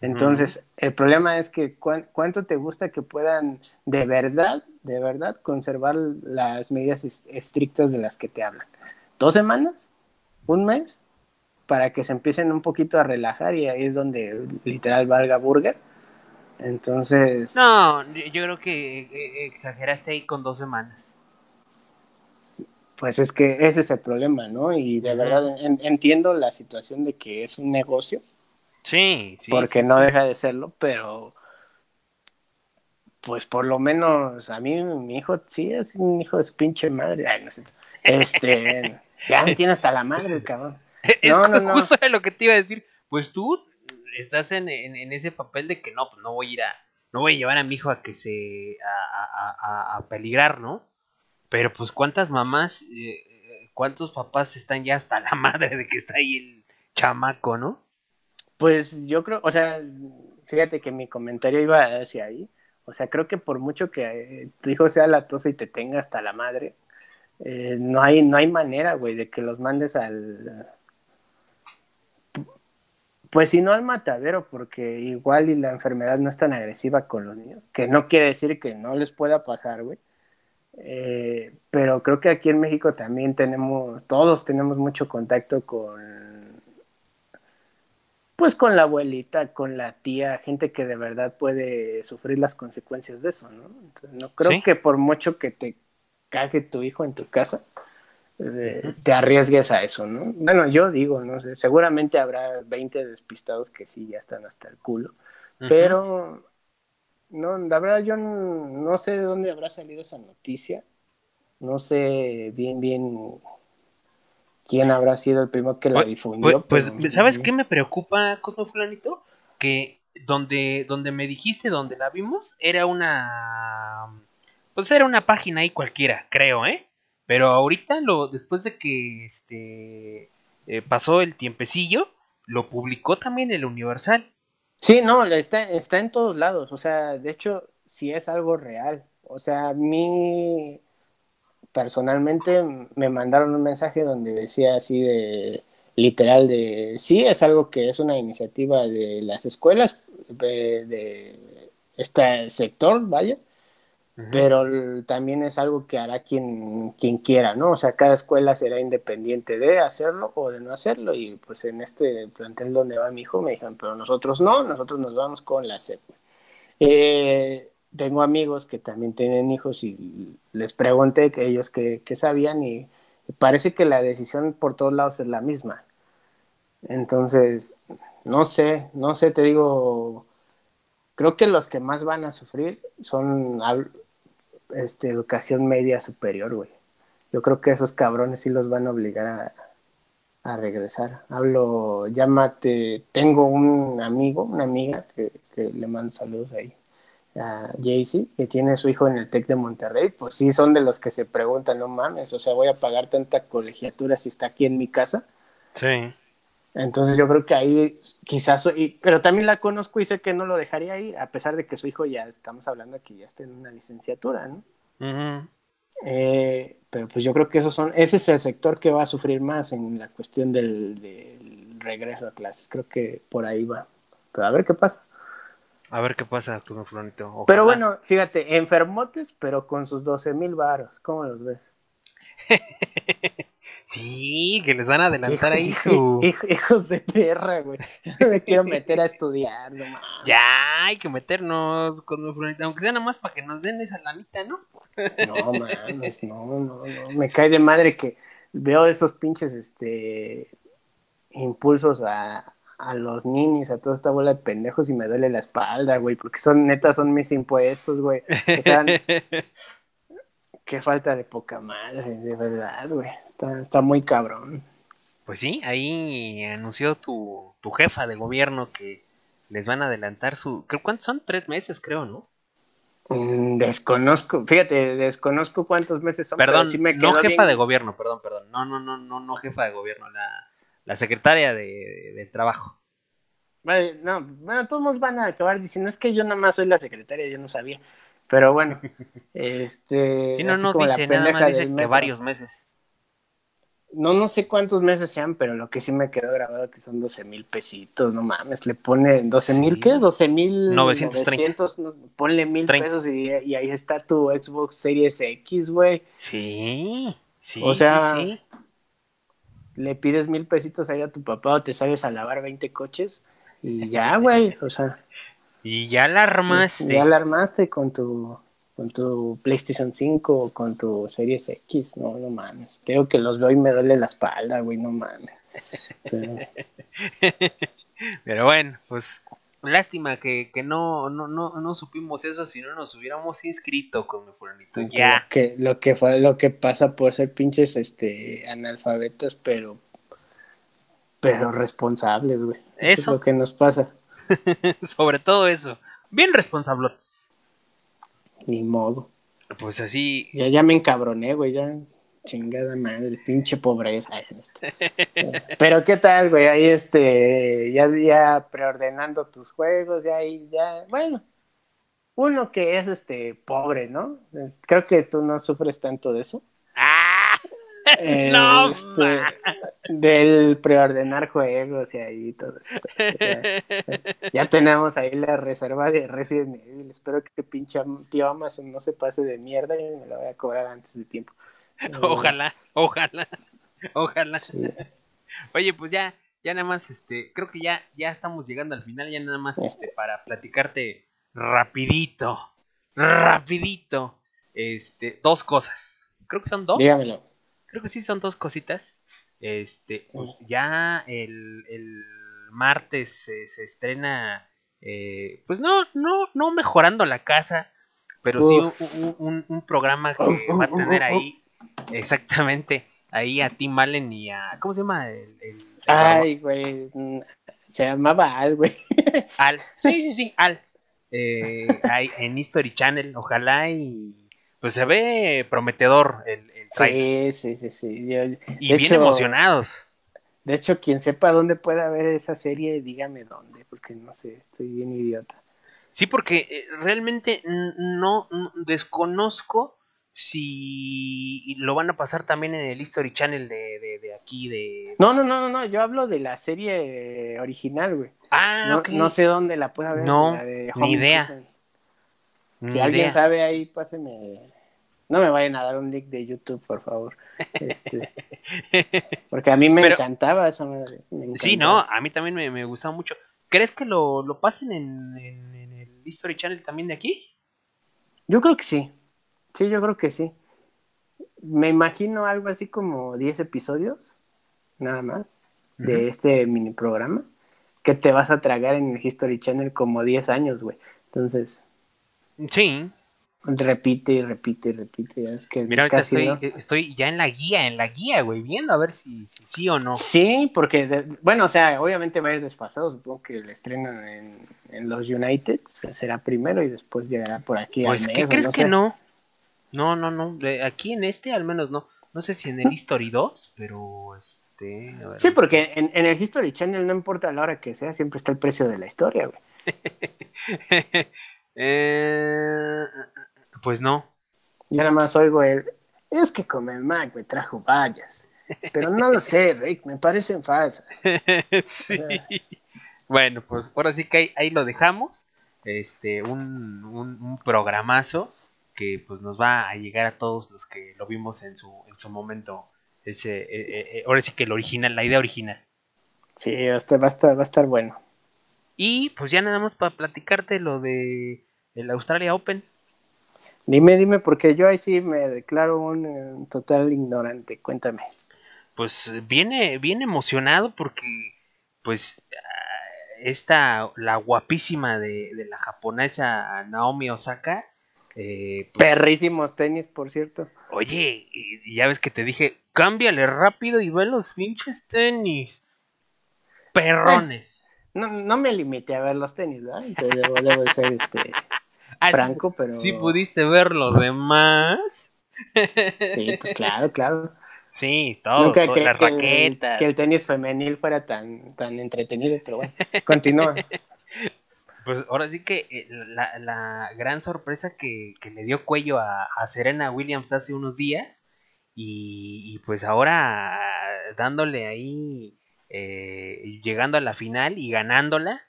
Entonces, el problema es que cuánto te gusta que puedan de verdad, de verdad, conservar las medidas estrictas de las que te hablan. ¿Dos semanas? ¿Un mes? Para que se empiecen un poquito a relajar y ahí es donde literal valga burger. Entonces... No, yo creo que eh, exageraste ahí con dos semanas. Pues es que ese es el problema, ¿no? Y de verdad entiendo la situación de que es un negocio. Sí, sí. Porque no deja de serlo, pero pues por lo menos a mí mi hijo sí es un hijo de su pinche madre. Ay, no sé. Este, *laughs* ya me tiene hasta la madre, cabrón. Es no, no, justo lo que te iba a decir. Pues tú estás en, ese papel de que no, pues no voy a ir a, no voy a llevar a mi hijo a que se, a, a peligrar, ¿no? Pero pues cuántas mamás, eh, cuántos papás están ya hasta la *laughs* madre de que está ahí el chamaco, ¿no? Pues yo creo, o sea, fíjate que mi comentario iba hacia ahí. O sea, creo que por mucho que eh, tu hijo sea latoso y te tenga hasta la madre, eh, no, hay, no hay manera, güey, de que los mandes al... Pues si no al matadero, porque igual y la enfermedad no es tan agresiva con los niños, que no quiere decir que no les pueda pasar, güey. Eh, pero creo que aquí en México también tenemos, todos tenemos mucho contacto con, pues con la abuelita, con la tía, gente que de verdad puede sufrir las consecuencias de eso, ¿no? no creo que por mucho que te cague tu hijo en tu casa, eh, te arriesgues a eso, ¿no? Bueno, yo digo, no sé, seguramente habrá 20 despistados que sí ya están hasta el culo, pero no, la verdad yo no, sé de dónde habrá salido esa noticia. No sé bien, bien quién habrá sido el primero que la difundió. Pues, ¿sabes qué me preocupa, Cosmo Fulanito? Que donde, donde me dijiste, donde la vimos, era una... Pues era una página ahí cualquiera, creo, ¿eh? Pero ahorita, lo, después de que este, eh, pasó el tiempecillo, lo publicó también el Universal. Sí, no, está, está en todos lados. O sea, de hecho, sí es algo real. O sea, a mí personalmente me mandaron un mensaje donde decía así de literal de sí es algo que es una iniciativa de las escuelas de, de este sector, vaya, pero también es algo que hará quien, quien quiera, ¿no? O sea, cada escuela será independiente de hacerlo o de no hacerlo, y pues en este plantel donde va mi hijo me dijeron, pero nosotros no, nosotros nos vamos con la CEP. Eh, tengo amigos que también tienen hijos y les pregunté que ellos que, sabían y parece que la decisión por todos lados es la misma. Entonces, no sé, no sé, te digo, creo que los que más van a sufrir son este, educación media superior, güey. Yo creo que esos cabrones sí los van a obligar a, a regresar. Hablo, llámate, tengo un amigo, una amiga que, que le mando saludos ahí a Jaycee, que tiene su hijo en el TEC de Monterrey, pues sí son de los que se preguntan, no mames, o sea, voy a pagar tanta colegiatura si está aquí en mi casa. Sí. Entonces yo creo que ahí quizás, pero también la conozco y sé que no lo dejaría ir, a pesar de que su hijo ya, estamos hablando que ya está en una licenciatura, ¿no? Eh, pero pues yo creo que esos son, ese es el sector que va a sufrir más en la cuestión del, del regreso a clases, creo que por ahí va. Pero a ver qué pasa. A ver qué pasa, tu Florito. Pero bueno, fíjate, enfermotes, pero con sus 12 mil varos. ¿Cómo los ves? *laughs* sí, que les van a adelantar ahí *laughs* su. Hijos de perra, güey. Me quiero meter a estudiar, no *laughs* Ya, hay que meternos con aunque sea nada más para que nos den esa lanita, ¿no? no, mames, no, no, no. Me cae de madre que veo esos pinches, este. impulsos a a los ninis, a toda esta bola de pendejos y me duele la espalda, güey, porque son neta, son mis impuestos, güey. O sea, *laughs* qué falta de poca madre, de verdad, güey. Está, está muy cabrón. Pues sí, ahí anunció tu, tu jefa de gobierno que les van a adelantar su... ¿Cuántos son? Tres meses, creo, ¿no? Mm, desconozco, fíjate, desconozco cuántos meses son. Perdón, no jefa de gobierno, perdón, perdón. No, no, no, no, no jefa de gobierno. La, la secretaria de, trabajo. no, bueno, todos van a acabar diciendo, es que yo nada más soy la secretaria, yo no sabía. Pero bueno, *laughs* este... Sí, no, no dice, nada más dice que varios meses. No, no sé cuántos meses sean, pero lo que sí me quedó grabado que son 12 mil pesitos, no mames, le pone 12 mil, ¿qué? 12 mil 900, ponle mil pesos y, ahí está tu Xbox Series X, güey. Sí, sí, o sea, sí le pides mil pesitos ahí a tu papá o te sales a lavar 20 coches y ya, *laughs* güey, o sea. Y ya la armaste. Ya la armaste con tu, con tu PlayStation 5 o con tu Series X, no, no mames. Tengo que los veo y me duele la espalda, güey, no mames. *laughs* Pero bueno, pues Lástima que, que no, no, no, no supimos eso si no nos hubiéramos inscrito con mi fulanito. Ya. Lo que, lo que fue, lo que pasa por ser pinches este analfabetos, pero pero responsables, güey. Eso. es lo que nos pasa. *laughs* Sobre todo eso. Bien responsables. Ni modo. Pues así. Ya, ya me encabroné, güey, ya. Chingada madre, pinche pobreza. *laughs* Pero qué tal, güey, ahí este, ya, ya preordenando tus juegos, ya ahí, ya, bueno, uno que es este pobre, ¿no? Creo que tú no sufres tanto de eso. ¡Ah! no, este, del preordenar juegos y ahí todo eso. Ya, tenemos ahí la reserva de Resident Evil. Espero que pinche tío Amazon no se pase de mierda y me la voy a cobrar antes de tiempo. *laughs* Ojalá, ojalá, ojalá. Oye, pues ya, ya nada más, este, creo que ya, ya estamos llegando al final, ya nada más, este, para platicarte rapidito, rapidito, este, dos cosas. Creo que son dos. Dígamelo. Creo que sí son dos cositas. Este, ya el, el martes se estrena, eh, pues no, no, no mejorando la casa, pero sí un, un, programa que *coughs* va a tener ahí *coughs* Exactamente. Ahí a Tim Allen y a. ¿Cómo se llama? El, Ay, güey. Mm, se llamaba Al, güey. Al. Sí, *laughs* sí, sí, Al. Eh, en History Channel. Ojalá y. Pues se ve prometedor el, el Sí, sí, sí, sí. y bien emocionados. De hecho, quien sepa dónde pueda ver esa serie, dígame dónde, porque no sé, estoy bien idiota. Sí, porque eh, realmente no desconozco si lo van a pasar también en el History Channel de, de, aquí de... No, no, no, no, no, yo hablo de la serie original, güey. Ah, no, no sé dónde la pueda ver. No, ni idea. Si alguien sabe ahí, páseme. No me vayan a dar un link de YouTube, por favor. Este, *laughs* porque a mí me encantaba esa madre. sí, no, a mí también me, me gustaba mucho. ¿Crees que lo, lo pasen en, en, en, el History Channel también de aquí? Yo creo que sí. Sí, yo creo que sí. Me imagino algo así como 10 episodios, nada más, de este mini programa, que te vas a tragar en el History Channel como 10 años, güey. Entonces. Sí. Repite y repite y repite. Es que Mira, estoy, eh, estoy ya en la guía, en la guía, güey, viendo a ver si, sí o no. Sí, porque, bueno, o sea, obviamente va a ir desfasado. Supongo que le estrenan en, en los United, será primero y después llegará por aquí. Pues, ¿qué crees que no? No, no, no. aquí en este al menos no. No sé si en el *laughs* History 2, pero este. Sí, porque en, en, el History Channel no importa la hora que sea, siempre está el precio de la historia, güey. *laughs* eh, pues no. Yo nada más oigo el. Es que con el Mac me trajo vallas. Pero no lo sé, Rick, me parecen falsas. *laughs* sí. Bueno, pues ahora sí que ahí, lo dejamos. Este, un, un, programazo que pues nos va a llegar a todos los que lo vimos en su, en su momento. Ese, eh, eh, eh, ahora sí que el original, la idea original. Sí, este va a estar, va a estar bueno. Y pues ya nada más para platicarte lo de el Australia Open. Dime, dime, porque yo ahí sí me declaro un, total ignorante. Cuéntame. Pues viene bien emocionado porque, pues, ah, esta, la guapísima de, la japonesa Naomi Osaka. Eh, pues Perrísimos tenis, por cierto. Oye, ya ves que te dije, cámbiale rápido y ve los pinches tenis. Perrones. no, no me limité a ver los tenis, ¿verdad? Debo, debo ser este. Ah, franco, pero. Sí, pudiste ver lo demás. *laughs* Sí, pues claro, claro. Sí, todo, Nunca las que, Que el tenis femenil fuera tan, tan entretenido, pero bueno, continúa. *laughs* Pues ahora sí que eh, la, gran sorpresa que, le dio cuello a, Serena Williams hace unos días y, pues ahora dándole ahí, eh, llegando a la final y ganándola,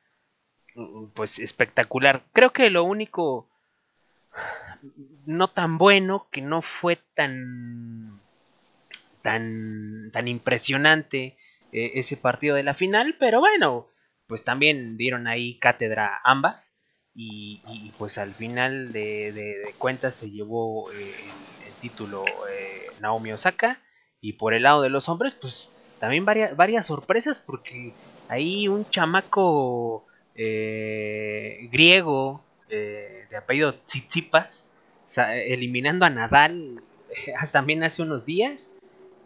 pues espectacular. Creo que lo único no tan bueno, que no fue tan tan tan impresionante eh, ese partido de la final, pero bueno, pues también dieron ahí cátedra ambas y, pues al final de, cuentas se llevó eh, el, título eh, Naomi Osaka y por el lado de los hombres pues también varias, varias sorpresas porque ahí un chamaco eh, griego eh, de apellido Tsitsipas, eliminando a Nadal *laughs* hasta también hace unos días,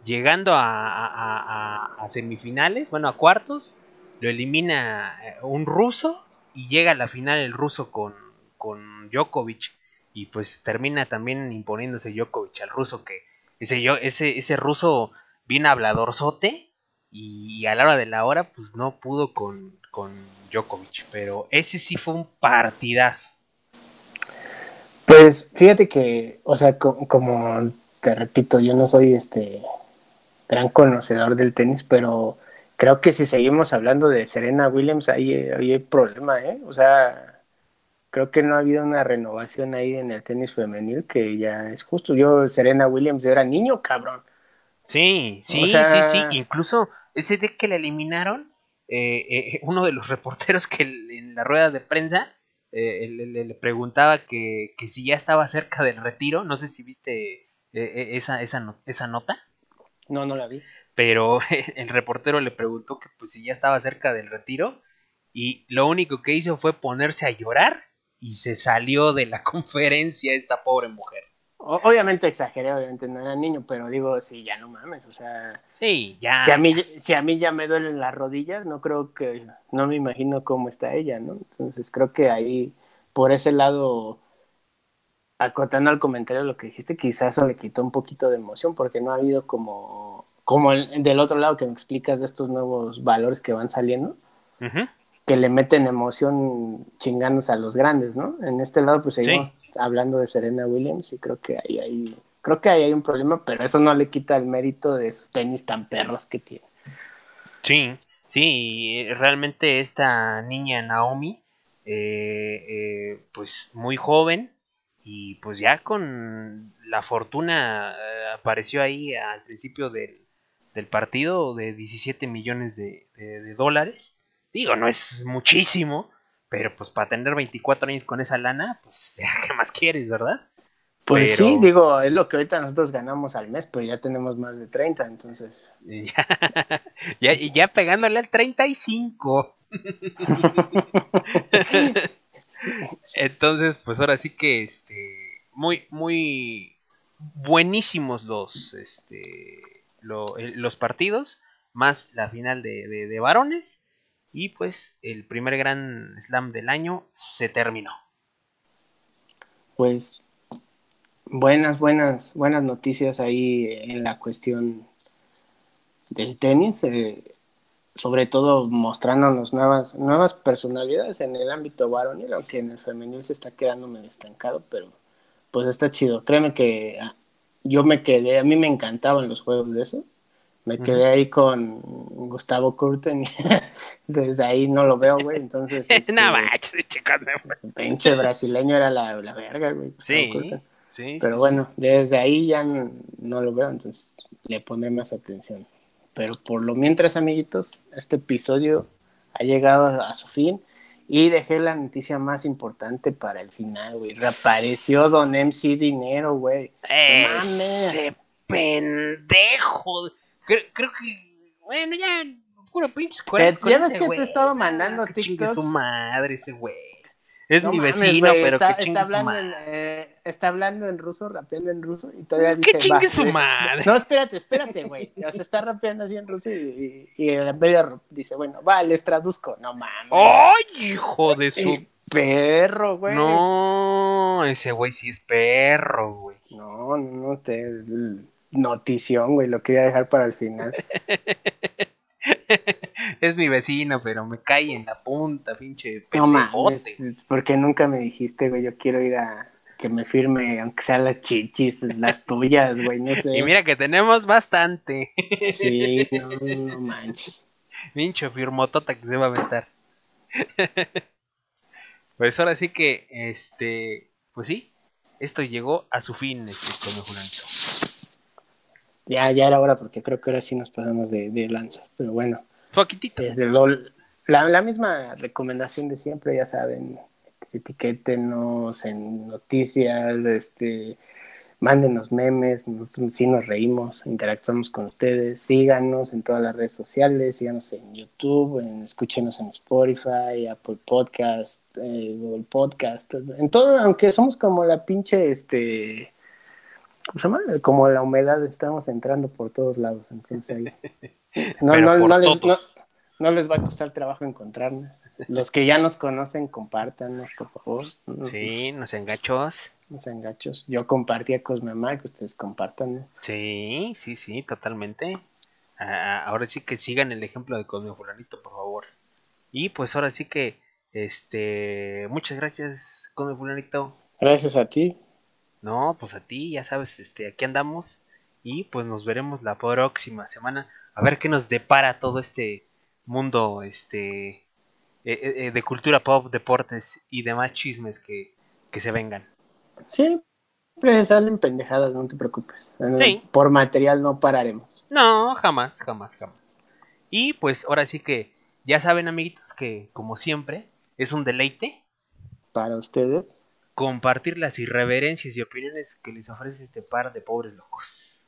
llegando a, semifinales, bueno, a cuartos, lo elimina eh, un ruso y llega a la final el ruso con, con Djokovic. Y pues termina también imponiéndose Djokovic al ruso que ese, ese, ese ruso bien habladorzote y a la hora de la hora pues no pudo con, con Djokovic, pero ese sí fue un partidazo. Pues fíjate que, o sea, como te repito, yo no soy este gran conocedor del tenis, pero creo que si seguimos hablando de Serena Williams, ahí, hay problema, ¿eh? O sea, creo que no ha habido una renovación ahí en el tenis femenil que ya es justo. Yo, Serena Williams, yo era niño, cabrón. Sí, sí, sí, sí. Incluso ese de que la eliminaron, eh, eh, *laughs* uno de los reporteros que en la rueda de prensa eh, le, preguntaba que, si ya estaba cerca del retiro, no sé si viste esa, esa, esa nota. No, no la vi. Pero *laughs* el reportero le preguntó que pues si ya estaba cerca del retiro y lo único que hizo fue ponerse a llorar y se salió de la *laughs* conferencia esta pobre mujer. Obviamente exageré, obviamente no era niño, pero digo, sí, ya no mames, o sea. Sí, ya. Si a mí, si a mí ya me duelen las rodillas, no creo que, no me imagino cómo está ella, ¿no? Entonces creo que ahí, por ese lado, acotando al comentario lo que dijiste, quizás eso le quitó un poquito de emoción, porque no ha habido como, como el, del otro lado que me explicas de estos nuevos valores que van saliendo que le meten emoción chingándose a los grandes, ¿no? En este lado pues seguimos hablando de Serena Williams y creo que ahí hay, creo que ahí hay un problema, pero eso no le quita el mérito de esos tenis tan perros que tiene. Sí, sí, realmente esta niña Naomi, eh, eh, pues muy joven y pues ya con la fortuna eh, apareció ahí al principio del, partido de 17 millones de dólares Digo, no es muchísimo, Pero pues para tener 24 años con esa lana, pues *laughs* ¿qué más quieres, verdad? Pues Pero- sí, digo, es lo que ahorita nosotros ganamos al mes, pero ya tenemos más de 30, entonces. Y ya, *laughs* ya, y ya pegándole al 35. *laughs* Entonces, pues ahora sí que este muy muy buenísimos los este lo- el- los partidos más la final de, de- de varones y pues el primer gran slam del año se terminó. Pues buenas, buenas, buenas noticias ahí en la cuestión del tenis, eh, sobre todo mostrándonos nuevas, nuevas personalidades en el ámbito varonil, aunque en el femenil se está quedando medio estancado, pero pues está chido. Créeme que ah, yo me quedé, a mí me encantaban los juegos de eso. Me quedé ahí con Gustavo Kurten. *laughs* Desde ahí no lo veo, güey. Entonces, *laughs* este, manches, checando. el pinche brasileño era la, la verga, güey. Gustavo Sí, sí, Pero sí, bueno, desde ahí ya no, no lo veo, entonces le pondré más atención. Pero por lo mientras, amiguitos, este episodio ha llegado a, a su fin y dejé la noticia más importante para el final, güey. Reapareció Don MC Dinero, güey. Ese pendejo. Creo, creo que. Bueno, ya. Puro pinche Te- con ya ves que te güey. estaba mandando chingue TikToks. su madre ese güey. Es No mi vecino, pero está, que está su hablando en, eh, está hablando en ruso, rapeando en ruso y todavía dice chingue su madre. No, espérate, espérate, güey. O sea, está rapeando así en ruso y, y, y en medio dice, bueno, va, les traduzco. No mames. ¡Ay, hijo de su. Eh, perro, güey. No, ese güey sí es perro, güey. No, no, no, te... Notición, güey, lo quería dejar para el final. *laughs* Es mi vecino, pero me cae en la punta, pinche No mames, porque nunca me dijiste, güey, yo quiero ir a que me firme, aunque sean las chichis, las tuyas, güey, no sé. Y mira que tenemos bastante. Sí, *laughs* no, no manches. Pinche firmotota que se va a aventar. pues ahora sí que, este, pues sí, esto llegó a su fin, este Julanito. Ya, ya era hora porque creo que ahora sí nos pasamos de, de lanza. Pero bueno, Poquitito. desde LOL, la, la misma recomendación de siempre, ya saben, etiquétenos en noticias, este, mándenos memes, nosotros sí nos reímos, interactuamos con ustedes, síganos en todas las redes sociales, síganos en YouTube, en, escúchenos en Spotify, Apple Podcast, eh, Google Podcast, en todo, aunque somos como la pinche, este, ¿cómo se llama? Como la humedad, estamos entrando por todos lados, entonces ahí. *laughs* No, les, no, todos. no les va a costar trabajo encontrarnos. Los que ya nos conocen, compártanos, por favor. Sí, no sean gachos. No sean gachos. Yo compartí a Cosmemar, que ustedes compartan. Sí, sí, sí, totalmente. Ah, ahora sí que sigan el ejemplo de Cosme Fulanito, por favor. Y pues ahora sí que, este, muchas gracias, Cosme Fulanito. Gracias a ti. No, pues a ti, ya sabes, este, aquí andamos. Y pues nos veremos la próxima semana. A ver qué nos depara todo este mundo, este, eh, eh, eh, de cultura pop, deportes y demás chismes que, que se vengan. Siempre salen pendejadas, no te preocupes. Sí. Por material no pararemos. No, jamás, jamás, jamás. Y pues ahora sí que ya saben, amiguitos, que como siempre es un deleite Para ustedes. Compartir las irreverencias y opiniones que les ofrece este par de pobres locos.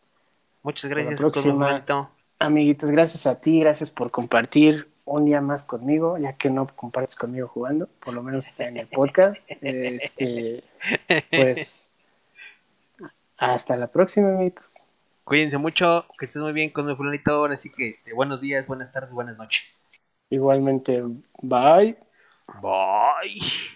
Muchas Hasta la gracias, próxima. Cosmopolito. Amiguitos, gracias a ti, gracias por compartir un día más conmigo, ya que no compartes conmigo jugando, por lo menos en el podcast. Este, pues hasta la próxima, amiguitos. Cuídense mucho, que estés muy bien, Cosme Fulanito. Ahora sí que este, buenos días, buenas tardes, buenas noches. Igualmente, bye. Bye.